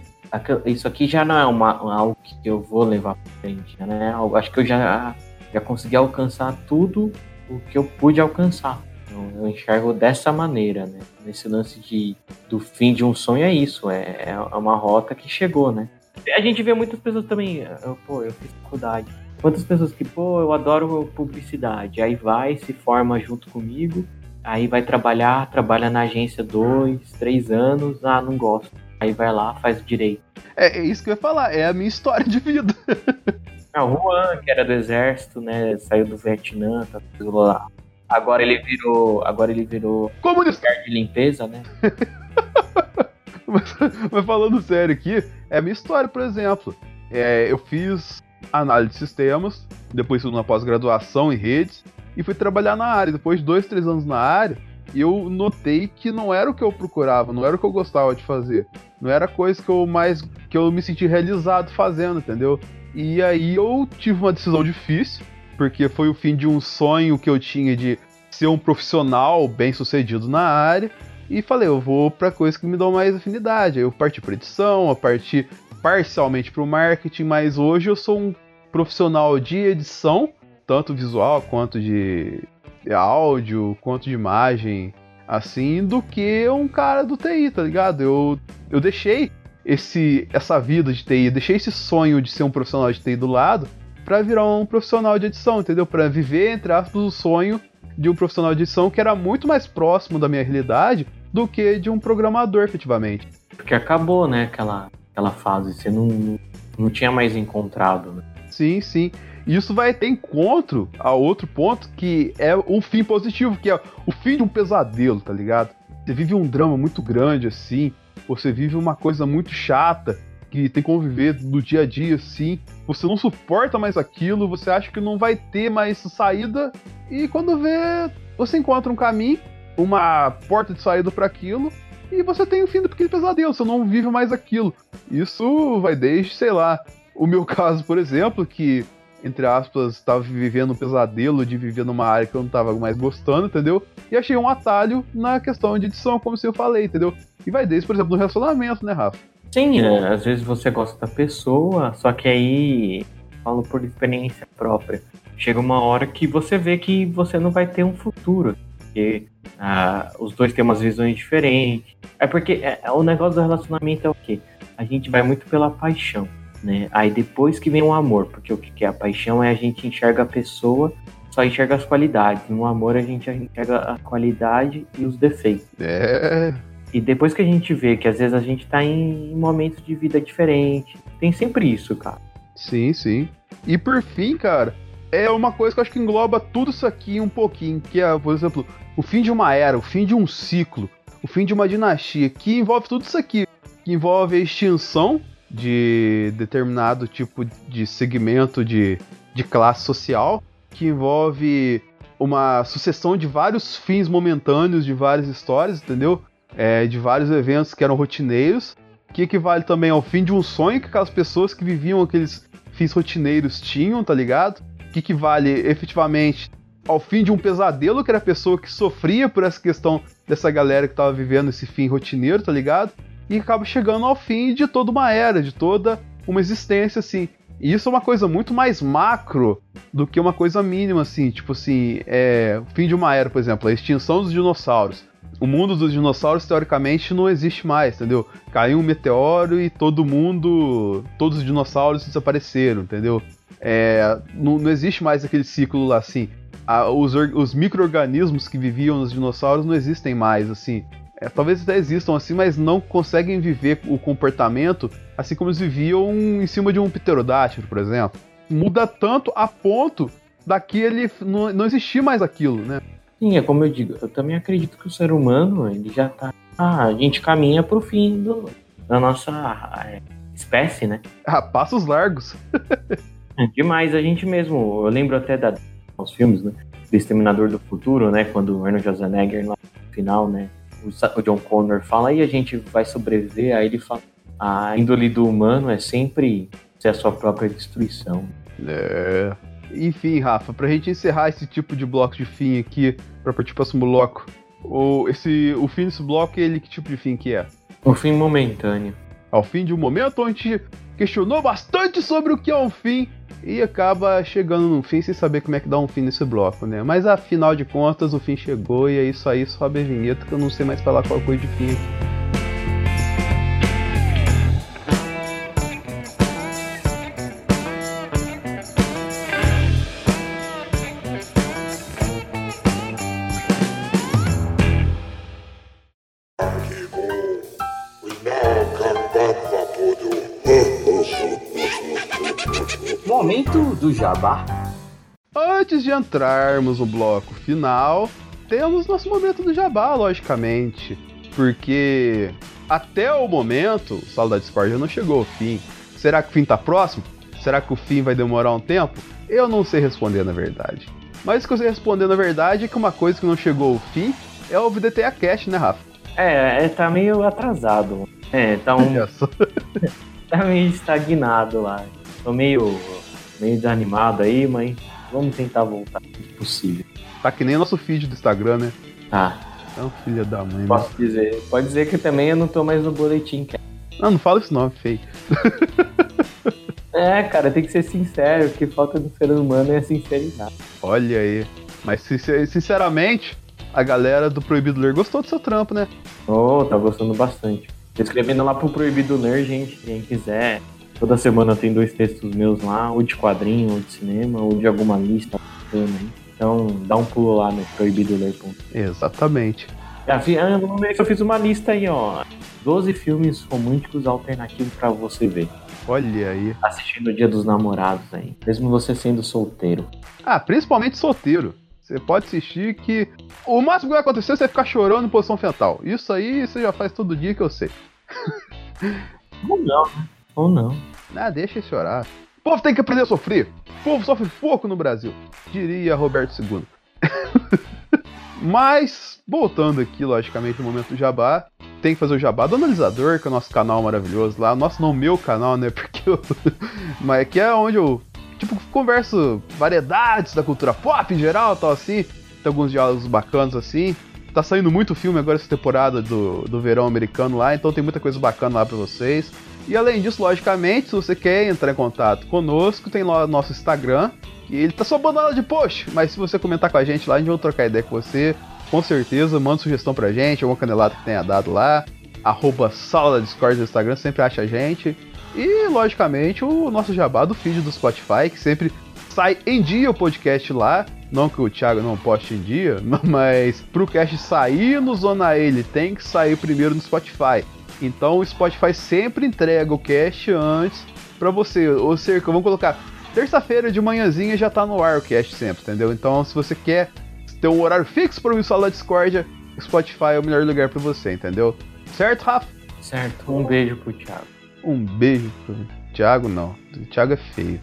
E: isso aqui já não é uma, algo que eu vou levar pra frente, né? Acho que eu já já consegui alcançar tudo o que eu pude alcançar. Então, eu enxergo dessa maneira, né? Nesse lance de, do fim de um sonho é isso, é, é uma rota que chegou, né? A gente vê muitas pessoas também, eu, pô, eu fiz faculdade. Quantas pessoas que, pô, eu adoro publicidade, aí vai, se forma junto comigo, aí vai trabalhar, trabalha na agência dois, três anos, ah, não gosto. Aí vai lá, faz direito.
D: É, é isso que eu ia falar, é a minha história de vida.
E: Ah, o Juan, que era do exército, né? Saiu do Vietnã, tá tudo lá. Agora ele virou. Agora ele virou.
D: Comunista!
E: de limpeza, né?
D: mas, mas, falando sério aqui, é a minha história, por exemplo. É, eu fiz análise de sistemas, depois fui na pós-graduação em redes e fui trabalhar na área. Depois de dois, três anos na área, eu notei que não era o que eu procurava, não era o que eu gostava de fazer, não era coisa que eu mais que eu me senti realizado fazendo, entendeu? E aí eu tive uma decisão difícil, porque foi o fim de um sonho que eu tinha de ser um profissional bem sucedido na área. E falei, eu vou para coisas que me dão mais afinidade. Aí eu parti para edição, eu parti parcialmente para o marketing, mas hoje eu sou um profissional de edição, tanto visual quanto de áudio, quanto de imagem, assim, do que um cara do TI, tá ligado? Eu, eu deixei esse essa vida de TI, deixei esse sonho de ser um profissional de TI do lado para virar um profissional de edição, entendeu? Para viver entre aspas o sonho de um profissional de edição que era muito mais próximo da minha realidade do que de um programador, efetivamente.
E: Porque acabou, né, aquela, aquela fase, você não, não tinha mais encontrado, né?
D: Sim, sim. Isso vai ter encontro a outro ponto que é um fim positivo, que é o fim de um pesadelo, tá ligado? Você vive um drama muito grande assim, você vive uma coisa muito chata que tem que conviver no dia a dia assim, você não suporta mais aquilo, você acha que não vai ter mais saída e quando vê, você encontra um caminho uma porta de saída para aquilo e você tem o fim do pequeno pesadelo, você não vive mais aquilo. Isso vai desde, sei lá, o meu caso, por exemplo, que, entre aspas, estava vivendo um pesadelo de viver numa área que eu não estava mais gostando, entendeu? E achei um atalho na questão de edição, como se eu falei, entendeu? E vai desde, por exemplo, no relacionamento, né, Rafa?
E: Sim, é, às vezes você gosta da pessoa, só que aí, falo por experiência própria, chega uma hora que você vê que você não vai ter um futuro porque ah, os dois têm umas visões diferentes. É porque é, é, o negócio do relacionamento é o quê? A gente vai muito pela paixão, né? Aí depois que vem o amor, porque o que é a paixão é a gente enxerga a pessoa, só enxerga as qualidades. No amor a gente enxerga a qualidade e os defeitos.
D: É.
E: E depois que a gente vê que às vezes a gente tá em momentos de vida diferentes, tem sempre isso, cara.
D: Sim, sim. E por fim, cara, é uma coisa que eu acho que engloba tudo isso aqui um pouquinho, que é, por exemplo, o fim de uma era, o fim de um ciclo, o fim de uma dinastia, que envolve tudo isso aqui, que envolve a extinção de determinado tipo de segmento de, de classe social, que envolve uma sucessão de vários fins momentâneos de várias histórias, entendeu? É, de vários eventos que eram rotineiros, que equivale também ao fim de um sonho que aquelas pessoas que viviam aqueles fins rotineiros tinham, tá ligado? que equivale efetivamente ao fim de um pesadelo, que era a pessoa que sofria por essa questão dessa galera que tava vivendo esse fim rotineiro, tá ligado? E acaba chegando ao fim de toda uma era, de toda uma existência, assim. E isso é uma coisa muito mais macro do que uma coisa mínima, assim. Tipo assim, é, o fim de uma era, por exemplo, a extinção dos dinossauros. O mundo dos dinossauros, teoricamente, não existe mais, entendeu? Caiu um meteoro e todo mundo. Todos os dinossauros desapareceram, entendeu? É, não, não, existe mais aquele ciclo lá assim. A, os, os micro-organismos que viviam nos dinossauros não existem mais, assim. É, talvez até existam assim, mas não conseguem viver o comportamento assim como eles viviam em cima de um pterodátilo, por exemplo. Muda tanto a ponto daquele não, não existir mais aquilo, né?
E: Sim, é como eu digo, eu também acredito que o ser humano, ele já tá. Ah, a gente caminha pro fim do, da nossa é, espécie, né?
D: Ah, passos largos.
E: Demais, a gente mesmo. Eu lembro até da, dos filmes, né? Do Exterminador do Futuro, né? Quando o Arnold Schwarzenegger lá no final, né? O, John Connor fala, e a gente vai sobreviver. Aí ele fala, a índole do humano é sempre ser a sua própria destruição.
D: É. Enfim, Rafa, pra gente encerrar esse tipo de bloco de fim aqui, pra partir pro próximo bloco, o, esse, o fim desse bloco, ele que tipo de fim que é?
E: O fim momentâneo.
D: Ao fim de um momento onde a gente questionou bastante sobre o que é um fim e acaba chegando no fim sem saber como é que dá um fim nesse bloco, né? Mas afinal de contas, o fim chegou e é isso aí, sobe a vinheta que eu não sei mais falar qual coisa de fim aqui.
E: Do jabá.
D: Antes de entrarmos no bloco final, temos nosso momento do jabá, logicamente. Porque até o momento, o Sala da Discord não chegou ao fim. Será que o fim tá próximo? Será que o fim vai demorar um tempo? Eu não sei responder na verdade. Mas o que eu sei responder na verdade é que uma coisa que não chegou ao fim é o VDTA Cash, né, Rafa?
E: É, é, tá meio atrasado. É, tá um. Tá meio estagnado lá. Tô meio, meio desanimado aí, mas vamos tentar voltar se possível.
D: Tá que nem o nosso feed do Instagram, né?
E: Tá,
D: Então, filha da mãe. né?
E: posso dizer. Pode dizer que também eu não tô mais no boletim, cara.
D: Não, não fala isso não, é feio.
E: É, cara, tem que ser sincero. O que falta do ser humano é a sinceridade.
D: Olha aí. Mas sincer- sinceramente, a galera do Proibido Ler gostou do seu trampo, né?
E: Oh, tá gostando bastante. Escrevendo lá pro Proibido Ler, gente. Quem quiser. Toda semana tem dois textos meus lá, ou de quadrinho, ou de cinema, ou de alguma lista bacana aí. Então dá um pulo lá no proibidoler.com.
D: Exatamente.
E: Ah, fi- ah, no mês eu fiz uma lista aí, ó. 12 filmes românticos alternativos pra você ver.
D: Olha aí.
E: Assistindo o Dia dos Namorados aí. Mesmo você sendo solteiro.
D: Ah, principalmente solteiro. Você pode assistir que o máximo que vai acontecer é você ficar chorando em posição fetal. Isso aí você já faz todo dia que eu sei.
E: Ou não, né? Ou não.
D: Ah, deixa ele chorar. O povo tem que aprender a sofrer. O povo sofre pouco no Brasil. Diria Roberto II. Mas, voltando aqui, logicamente, no momento do jabá, tem que fazer o jabá do analisador, que é o nosso canal maravilhoso lá. Nosso não, meu canal, né? Porque eu. Mas que é onde eu, tipo, converso variedades da cultura pop em geral, tal assim. Tem alguns diálogos bacanas assim. Tá saindo muito filme agora essa temporada do, do verão americano lá, então tem muita coisa bacana lá pra vocês. E além disso, logicamente, se você quer entrar em contato conosco, tem lá nosso Instagram. E ele tá só abandonado de post, mas se você comentar com a gente lá, a gente vai trocar ideia com você. Com certeza, manda sugestão pra gente, alguma canelada que tenha dado lá. Arroba sala da Discord do Instagram, sempre acha a gente. E, logicamente, o nosso jabá do feed do Spotify, que sempre sai em dia o podcast lá. Não que o Thiago não poste em dia, mas pro cast sair no Zona ele tem que sair primeiro no Spotify. Então o Spotify sempre entrega o cast antes pra você. Ou seja, vamos colocar terça-feira de manhãzinha já tá no ar o cast sempre, entendeu? Então se você quer ter um horário fixo para ouvir sala da Discordia, o Spotify é o melhor lugar pra você, entendeu? Certo, Rafa?
E: Certo. Um beijo pro Thiago.
D: Um beijo pro Thiago, não. O Thiago é feio.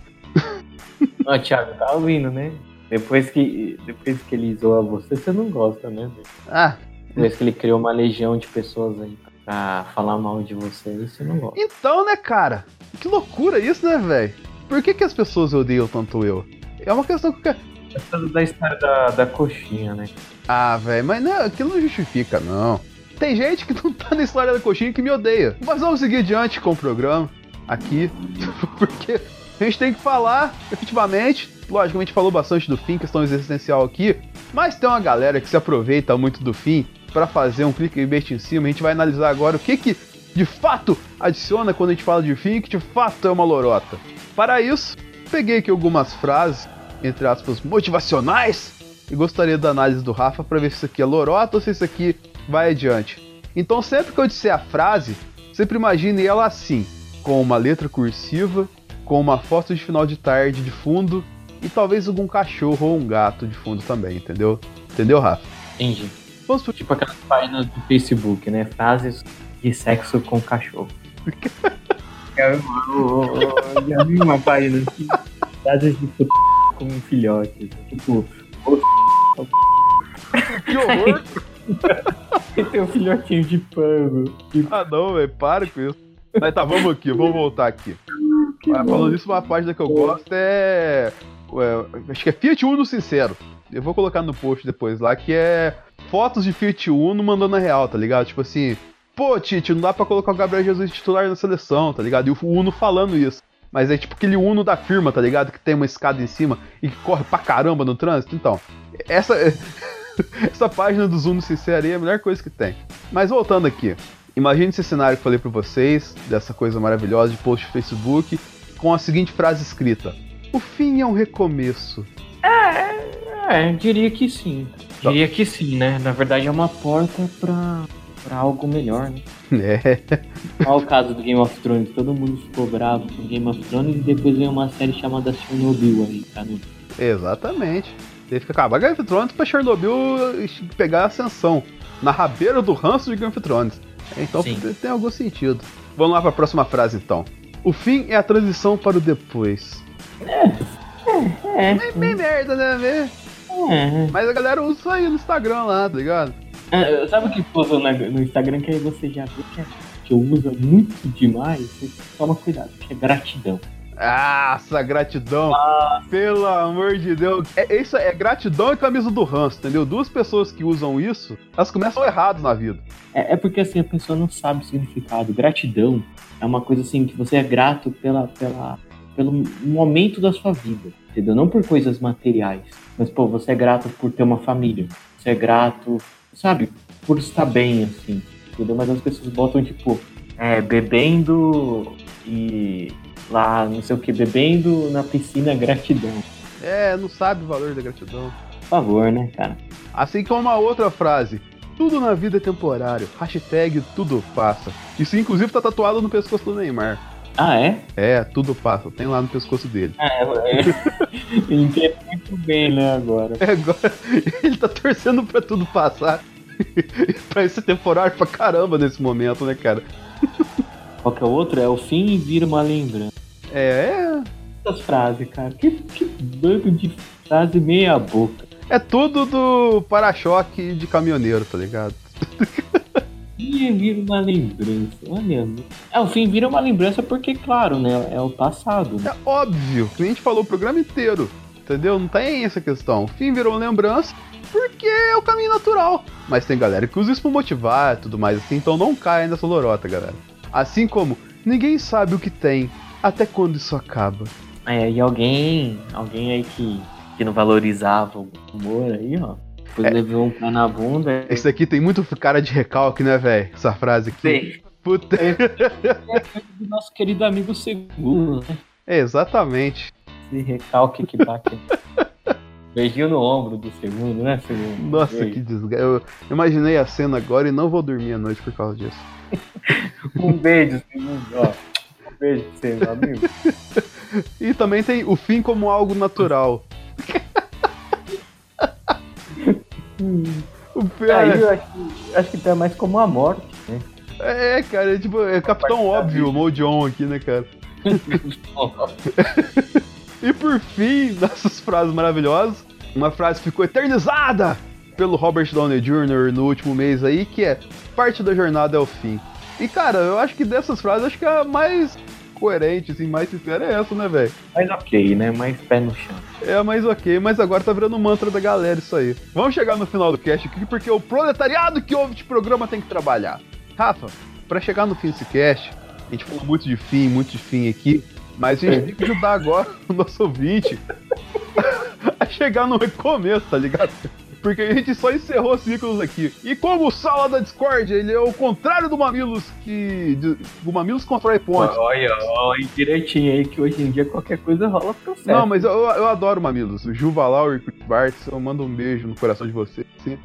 E: Ó, Thiago, tá ouvindo, né? Depois que, depois que ele zoa você, você não gosta, né?
D: Ah,
E: Depois que ele criou uma legião de pessoas aí pra falar mal de você, aí você não gosta.
D: então, né, cara? Que loucura isso, né, velho? Por que, que as pessoas odeiam tanto eu? É uma questão que.
E: Essa da história da, da coxinha, né?
D: Ah, velho, mas não, aquilo não justifica, não. Tem gente que não tá na história da coxinha que me odeia. Mas vamos seguir adiante com o programa aqui. Porque a gente tem que falar, efetivamente. Lógico, a gente falou bastante do fim, questão existencial aqui. Mas tem uma galera que se aproveita muito do fim para fazer um clickbait em cima. A gente vai analisar agora o que que de fato adiciona quando a gente fala de fim, que de fato é uma lorota. Para isso, peguei aqui algumas frases, entre aspas, motivacionais, e gostaria da análise do Rafa para ver se isso aqui é lorota ou se isso aqui vai adiante. Então, sempre que eu disser a frase, sempre imagine ela assim, com uma letra cursiva, com uma foto de final de tarde de fundo e talvez algum cachorro ou um gato de fundo também, entendeu? Entendeu, Rafa?
E: Entendi.
D: Pro
E: Tipo aquelas páginas do Facebook, né? Frases de sexo com cachorro. já, vi uma, já vi uma página assim, frases de puta com filhotes. Tipo,
D: que horror!
E: tem um filhotinho de pano. E
D: ah, não, velho, para com isso. Mas tá, vamos aqui, vamos voltar aqui. Ah, falando isso, uma página que eu gosto é. Ué, acho que é Fiat Uno Sincero. Eu vou colocar no post depois lá, que é fotos de Fiat Uno mandando a real, tá ligado? Tipo assim, pô, Tite, não dá pra colocar o Gabriel Jesus titular na seleção, tá ligado? E o Uno falando isso. Mas é tipo aquele Uno da firma, tá ligado? Que tem uma escada em cima e que corre pra caramba no trânsito. Então, essa, essa página dos Uno Sincero aí é a melhor coisa que tem. Mas voltando aqui. Imagine esse cenário que eu falei pra vocês, dessa coisa maravilhosa de post Facebook, com a seguinte frase escrita: O fim é um recomeço.
E: É, eu diria que sim. Diria que sim, né? Na verdade é uma porta pra, pra algo melhor, né?
D: É.
E: Olha o caso do Game of Thrones, todo mundo ficou bravo com Game of Thrones e depois veio uma série chamada Chernobyl aí, tá no...
D: Exatamente. Teve que acabar Game of Thrones pra Chernobyl pegar a ascensão. Na rabeira do ranço de Game of Thrones. Então
E: Sim.
D: tem algum sentido. Vamos lá pra próxima frase então. O fim é a transição para o depois.
E: É.
D: É bem merda, né?
E: É.
D: Mas a galera usa isso aí no Instagram lá, tá ligado?
E: É, sabe o que usa no, no Instagram que aí você já vê que, é, que usa muito demais? Você toma cuidado, que é gratidão.
D: Nossa, gratidão. Pelo amor de Deus. É, isso é gratidão e camisa do ranço, entendeu? Duas pessoas que usam isso, elas começam errado na vida.
E: É, é porque assim, a pessoa não sabe o significado. Gratidão é uma coisa assim que você é grato pela, pela, pelo momento da sua vida, entendeu? Não por coisas materiais. Mas, pô, você é grato por ter uma família. Você é grato, sabe, por estar bem, assim, entendeu? Mas as pessoas botam, tipo, é, bebendo e lá, não sei o que, bebendo na piscina, gratidão.
D: É, não sabe o valor da gratidão.
E: Por favor, né, cara?
D: Assim como uma outra frase. Tudo na vida é temporário. Hashtag tudo passa. Isso inclusive tá tatuado no pescoço do Neymar.
E: Ah, é?
D: É, tudo passa. Tem lá no pescoço dele.
E: É, é. Entendo muito bem, né, agora.
D: É, agora ele tá torcendo pra tudo passar. pra ser temporário pra caramba nesse momento, né, cara?
E: Qual que é o outro? É o fim e vira uma lembrança.
D: É, é.
E: Essas frases, cara. Que, que bando de frase meia boca.
D: É tudo do para-choque de caminhoneiro, tá ligado?
E: E vira uma lembrança. Olha, é, o fim vira uma lembrança porque, claro, né? É o passado. Né?
D: É óbvio, a gente falou o programa inteiro, entendeu? Não tem essa questão. O fim virou lembrança porque é o caminho natural. Mas tem galera que usa isso pra motivar e tudo mais assim, então não caia nessa lorota, galera. Assim como ninguém sabe o que tem até quando isso acaba.
E: É, e alguém, alguém aí que, que não valorizava o humor aí, ó. Depois
D: É.
E: levou um pé na bunda.
D: Esse aqui tem muito cara de recalque, né, velho? Essa frase aqui.
E: Sei.
D: Puta.
E: do nosso querido amigo Segundo, né?
D: É, exatamente.
E: Esse recalque que bate. Beijinho no ombro do segundo, né, segundo?
D: Nossa,
E: Beijo.
D: que desgraça. Eu imaginei a cena agora e não vou dormir à noite por causa disso.
E: Um beijo, segundo, ó. Um beijo pra você, meu amigo.
D: E também tem o fim como algo natural. O fim,
E: Aí eu acho que, acho que tá mais como a morte, né?
D: é, cara, é tipo, é Capitão Óbvio, o Moldion aqui, né, cara? E por fim, nessas frases maravilhosas, uma frase ficou eternizada pelo Robert Downey Jr. no último mês aí, que é parte da jornada é o fim. E cara, eu acho que dessas frases, acho que a mais coerente, assim, mais sincera é essa, né, velho?
E: Mas ok, né? Mais pé no chão.
D: É mais ok, mas agora tá virando mantra da galera isso aí. Vamos chegar no final do cast aqui, porque o proletariado que ouve de programa tem que trabalhar. Rafa, pra chegar no fim desse cast, a gente falou muito de fim, muito de fim aqui, mas a gente tem que ajudar agora o nosso ouvinte a chegar no recomeço, tá ligado? Porque a gente só encerrou ciclos aqui. E como o Sala da Discord, ele é o contrário do Mamilos, que. de- o Mamilos constrói pontes.
E: Olha, olha, direitinho aí que hoje em dia qualquer coisa rola processo.
D: Não, mas eu, eu adoro Mamilos. O Juva Lau e o Bartz, eu mando um beijo no coração de vocês. Sim.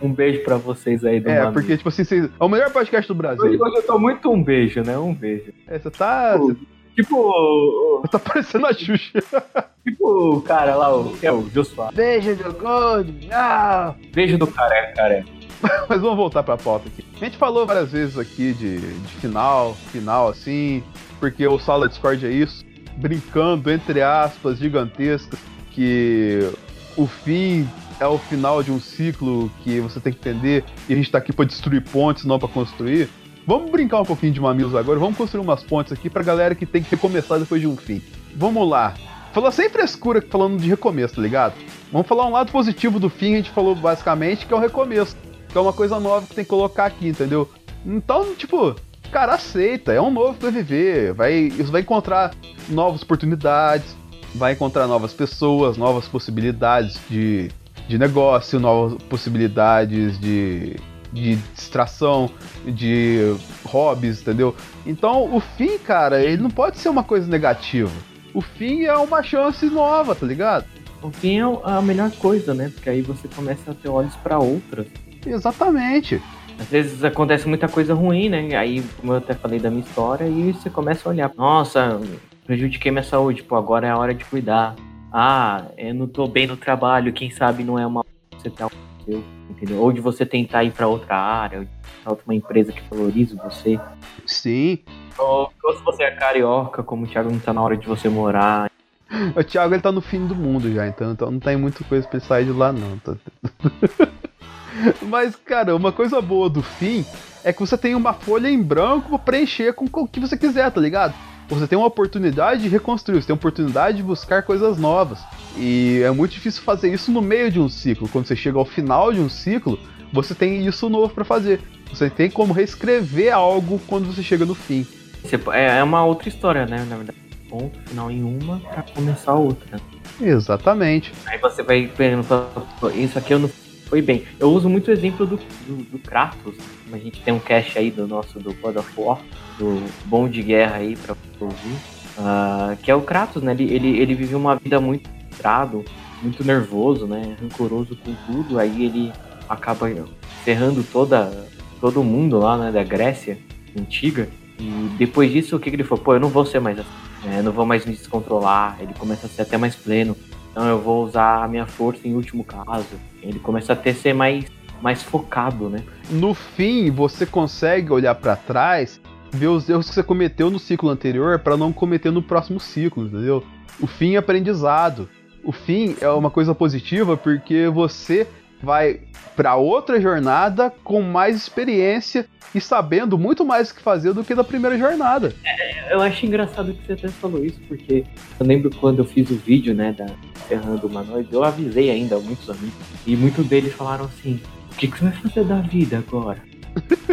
E: Um beijo pra vocês aí do
D: É,
E: Mamilos.
D: porque, tipo assim, vocês- é o melhor podcast do
E: Hoje,
D: Brasil.
E: hoje eu tô muito um beijo, né? Um beijo.
D: É, você tá.
E: Pô. Tipo,
D: tá parecendo a Xuxa.
E: tipo o cara lá, o, que é o Josué.
D: Beijo do Gold! Ah!
E: Beijo do careca, careca.
D: Mas vamos voltar pra pauta aqui. A gente falou várias vezes aqui de, de final, final assim, porque o Sala Discord é isso, brincando, entre aspas, gigantescas, que o fim é o final de um ciclo que você tem que entender e a gente tá aqui pra destruir pontes, não pra construir. Vamos brincar um pouquinho de mamilos agora, vamos construir umas pontes aqui pra galera que tem que recomeçar depois de um fim. Vamos lá. Falou sem frescura falando de recomeço, tá ligado? Vamos falar um lado positivo do fim, a gente falou basicamente que é o recomeço que é uma coisa nova que tem que colocar aqui, entendeu? Então, tipo, cara, aceita, é um novo pra viver, vai, isso vai encontrar novas oportunidades, vai encontrar novas pessoas, novas possibilidades de, de negócio, novas possibilidades de, de distração, de hobbies, entendeu? Então, o fim, cara, ele não pode ser uma coisa negativa. O fim é uma chance nova, tá ligado?
E: O fim é a melhor coisa, né? Porque aí você começa a ter olhos pra outras.
D: Exatamente.
E: Às vezes acontece muita coisa ruim, né? Aí, como eu até falei da minha história, e você começa a olhar, nossa, prejudiquei minha saúde, pô, agora é a hora de cuidar. Ah, eu não tô bem no trabalho, quem sabe não é uma você tá seu. Entendeu? Ou de você tentar ir para outra área, ou outra empresa que valorize você.
D: Sim.
E: Ou, ou se você é carioca, como o Thiago não tá na hora de você morar.
D: O Thiago ele tá no fim do mundo já, então, então não tem muita coisa pra ele sair de lá não. Tá... Mas, cara, uma coisa boa do fim é que você tem uma folha em branco pra preencher com o que você quiser, tá ligado? Você tem uma oportunidade de reconstruir, você tem uma oportunidade de buscar coisas novas. E é muito difícil fazer isso no meio de um ciclo. Quando você chega ao final de um ciclo, você tem isso novo para fazer. Você tem como reescrever algo quando você chega no fim.
E: É, é uma outra história, né? Na verdade, ponto final em uma para começar outra.
D: Exatamente.
E: Aí você vai pensando, isso aqui eu não foi bem. Eu uso muito o exemplo do, do, do Kratos. A gente tem um cast aí do nosso do God of War, do Bom de Guerra aí pra ouvir. Uh, que é o Kratos, né? Ele, ele, ele viveu uma vida muito frustrado, muito nervoso, né? Rancoroso com tudo. Aí ele acaba ferrando toda, todo mundo lá, né? Da Grécia antiga. E depois disso, o que, que ele falou? Pô, eu não vou ser mais assim. Né? não vou mais me descontrolar. Ele começa a ser até mais pleno. Então eu vou usar a minha força em último caso. Ele começa a ter ser mais, mais focado, né?
D: No fim, você consegue olhar para trás, ver os erros que você cometeu no ciclo anterior para não cometer no próximo ciclo, entendeu? O fim é aprendizado. O fim é uma coisa positiva porque você vai para outra jornada com mais experiência e sabendo muito mais o que fazer do que da primeira jornada.
E: É, eu acho engraçado que você até falou isso, porque eu lembro quando eu fiz o vídeo, né, da Ferrando Humanoide, eu avisei ainda muitos amigos, e muitos deles falaram assim, o que, que você vai fazer da vida agora?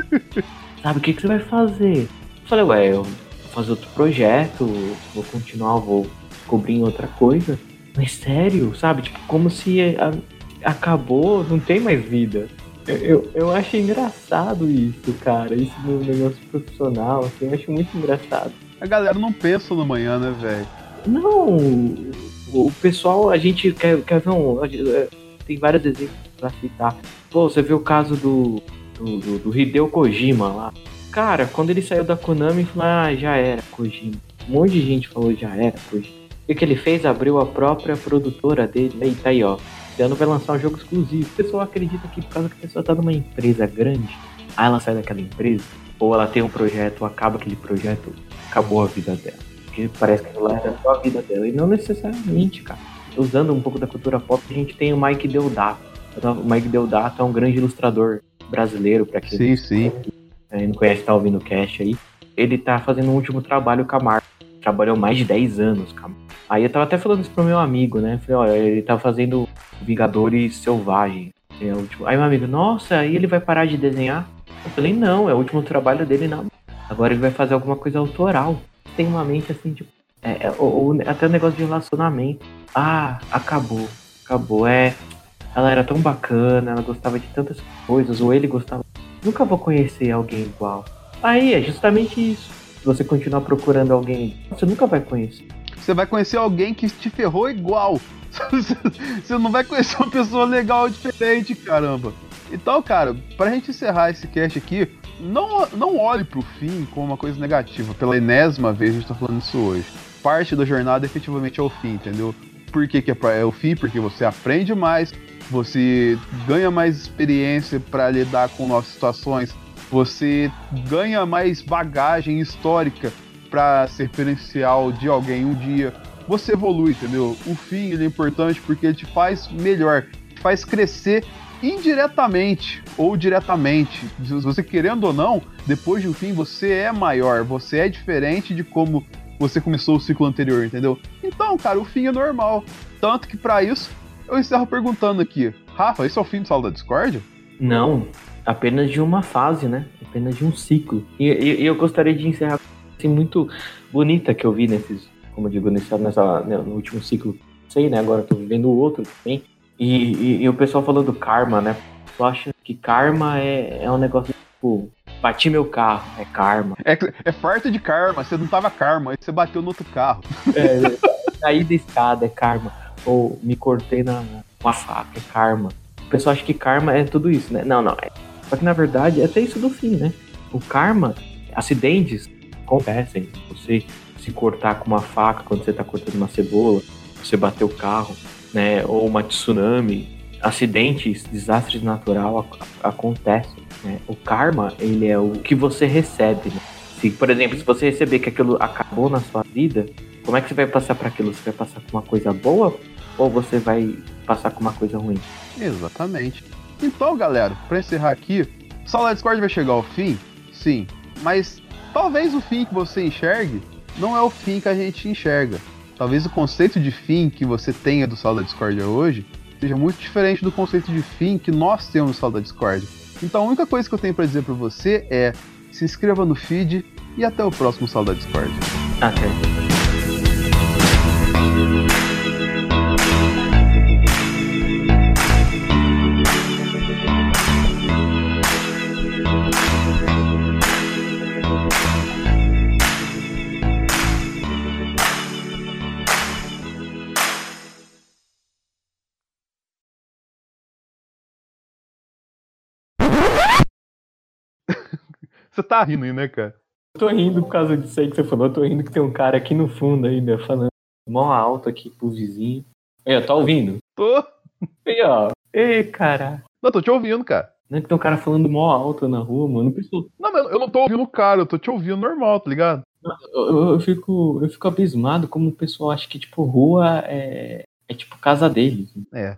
E: Sabe, o que, que você vai fazer? Eu falei, ué, eu vou fazer outro projeto, vou continuar, vou descobrir outra coisa. Mas sério, sabe? Tipo, como se a, acabou, não tem mais vida. Eu, eu, eu acho engraçado isso, cara. Isso no negócio profissional, assim, eu acho muito engraçado.
D: A galera não pensa no manhã, né, velho?
E: Não, o pessoal, a gente quer, quer ver um. É, tem vários exemplos pra citar. Pô, você viu o caso do, do, do, do Hideo Kojima lá. Cara, quando ele saiu da Konami, falou, ah, já era, Kojima. Um monte de gente falou, já era, Kojima. O que ele fez? Abriu a própria produtora dele. E tá aí, ó. Esse ano vai lançar um jogo exclusivo. O pessoal acredita que por causa que a pessoa tá numa empresa grande, aí ela sai daquela empresa, ou ela tem um projeto, acaba aquele projeto, acabou a vida dela. Porque parece que ela era só a vida dela. E não necessariamente, cara. Usando um pouco da cultura pop, a gente tem o Mike Deodato. O Mike Deodato é um grande ilustrador brasileiro, para quem
D: sim, sim.
E: não conhece, tá ouvindo o cast aí. Ele tá fazendo um último trabalho com a Marvel. Trabalhou mais de 10 anos com a Aí eu tava até falando isso pro meu amigo, né? Falei, olha, ele tá fazendo Vingadores Selvagem. É o último. Aí meu amigo, nossa, aí ele vai parar de desenhar? Eu falei, não, é o último trabalho dele não. Agora ele vai fazer alguma coisa autoral. Tem uma mente assim, tipo. É, é, ou, até o negócio de relacionamento. Ah, acabou. Acabou. É. Ela era tão bacana, ela gostava de tantas coisas, ou ele gostava. Nunca vou conhecer alguém igual. Aí é justamente isso. Se você continuar procurando alguém, você nunca vai conhecer
D: você vai conhecer alguém que te ferrou igual. você não vai conhecer uma pessoa legal diferente, caramba. Então, cara, pra gente encerrar esse cast aqui, não, não olhe pro fim como uma coisa negativa. Pela enésima vez a gente tá falando isso hoje. Parte da jornada efetivamente é o fim, entendeu? Por que, que é, pra, é o fim? Porque você aprende mais, você ganha mais experiência para lidar com novas situações, você ganha mais bagagem histórica para ser referencial de alguém um dia, você evolui, entendeu? O fim ele é importante porque ele te faz melhor, te faz crescer indiretamente ou diretamente. Você querendo ou não, depois de um fim você é maior, você é diferente de como você começou o ciclo anterior, entendeu? Então, cara, o fim é normal. Tanto que para isso eu encerro perguntando aqui, Rafa, esse é o fim do Sala da Discord?
E: Não, apenas de uma fase, né? Apenas de um ciclo. E, eu gostaria de encerrar assim, muito bonita que eu vi nesses, como eu digo, nessa, nessa, né, no último ciclo. Sei, né? Agora tô vivendo o outro também. E, e, e, o pessoal falando do karma, né? Eu acho que karma é, é um negócio tipo. Bati meu carro, é karma.
D: É, é farta de karma, você não tava karma, aí você bateu no outro carro.
E: É, caí da escada, é karma. Ou me cortei na, com a faca, é karma. O pessoal acha que karma é tudo isso, né? Não, não. É. Só que na verdade é até isso do fim, né? O karma, acidentes, acontecem. Você se cortar com uma faca quando você está cortando uma cebola, você bater o carro, né? Ou uma tsunami. acidentes, desastres naturais acontecem. Né? O karma, ele é o que você recebe. Né? Se, por exemplo, se você receber que aquilo acabou na sua vida, como é que você vai passar para aquilo? Você vai passar com uma coisa boa ou você vai passar com uma coisa ruim?
D: Exatamente. Então, galera, para encerrar aqui, Sala Discord vai chegar ao fim? Sim. Mas talvez o fim que você enxergue não é o fim que a gente enxerga. Talvez o conceito de fim que você tenha do Sala Discord hoje seja muito diferente do conceito de fim que nós temos no Sala da Discord. Então a única coisa que eu tenho para dizer para você é se inscreva no feed e até o próximo Sala da Discord.
E: Até.
D: Você tá rindo aí, né, cara?
E: Eu tô rindo por causa disso aí que você falou. Eu tô rindo que tem um cara aqui no fundo ainda falando mó alto aqui pro vizinho. Aí, ó, tá ouvindo?
D: Tô.
E: Aí, ó. Ei, cara.
D: Não, tô te ouvindo, cara.
E: Não é que tem um cara falando mó alto na rua, mano. Pessoa...
D: Não, mas eu não tô ouvindo o cara, eu tô te ouvindo normal, tá ligado?
E: Eu, eu, eu, fico, eu fico abismado como o pessoal acha que, tipo, rua é, é tipo casa deles.
D: É.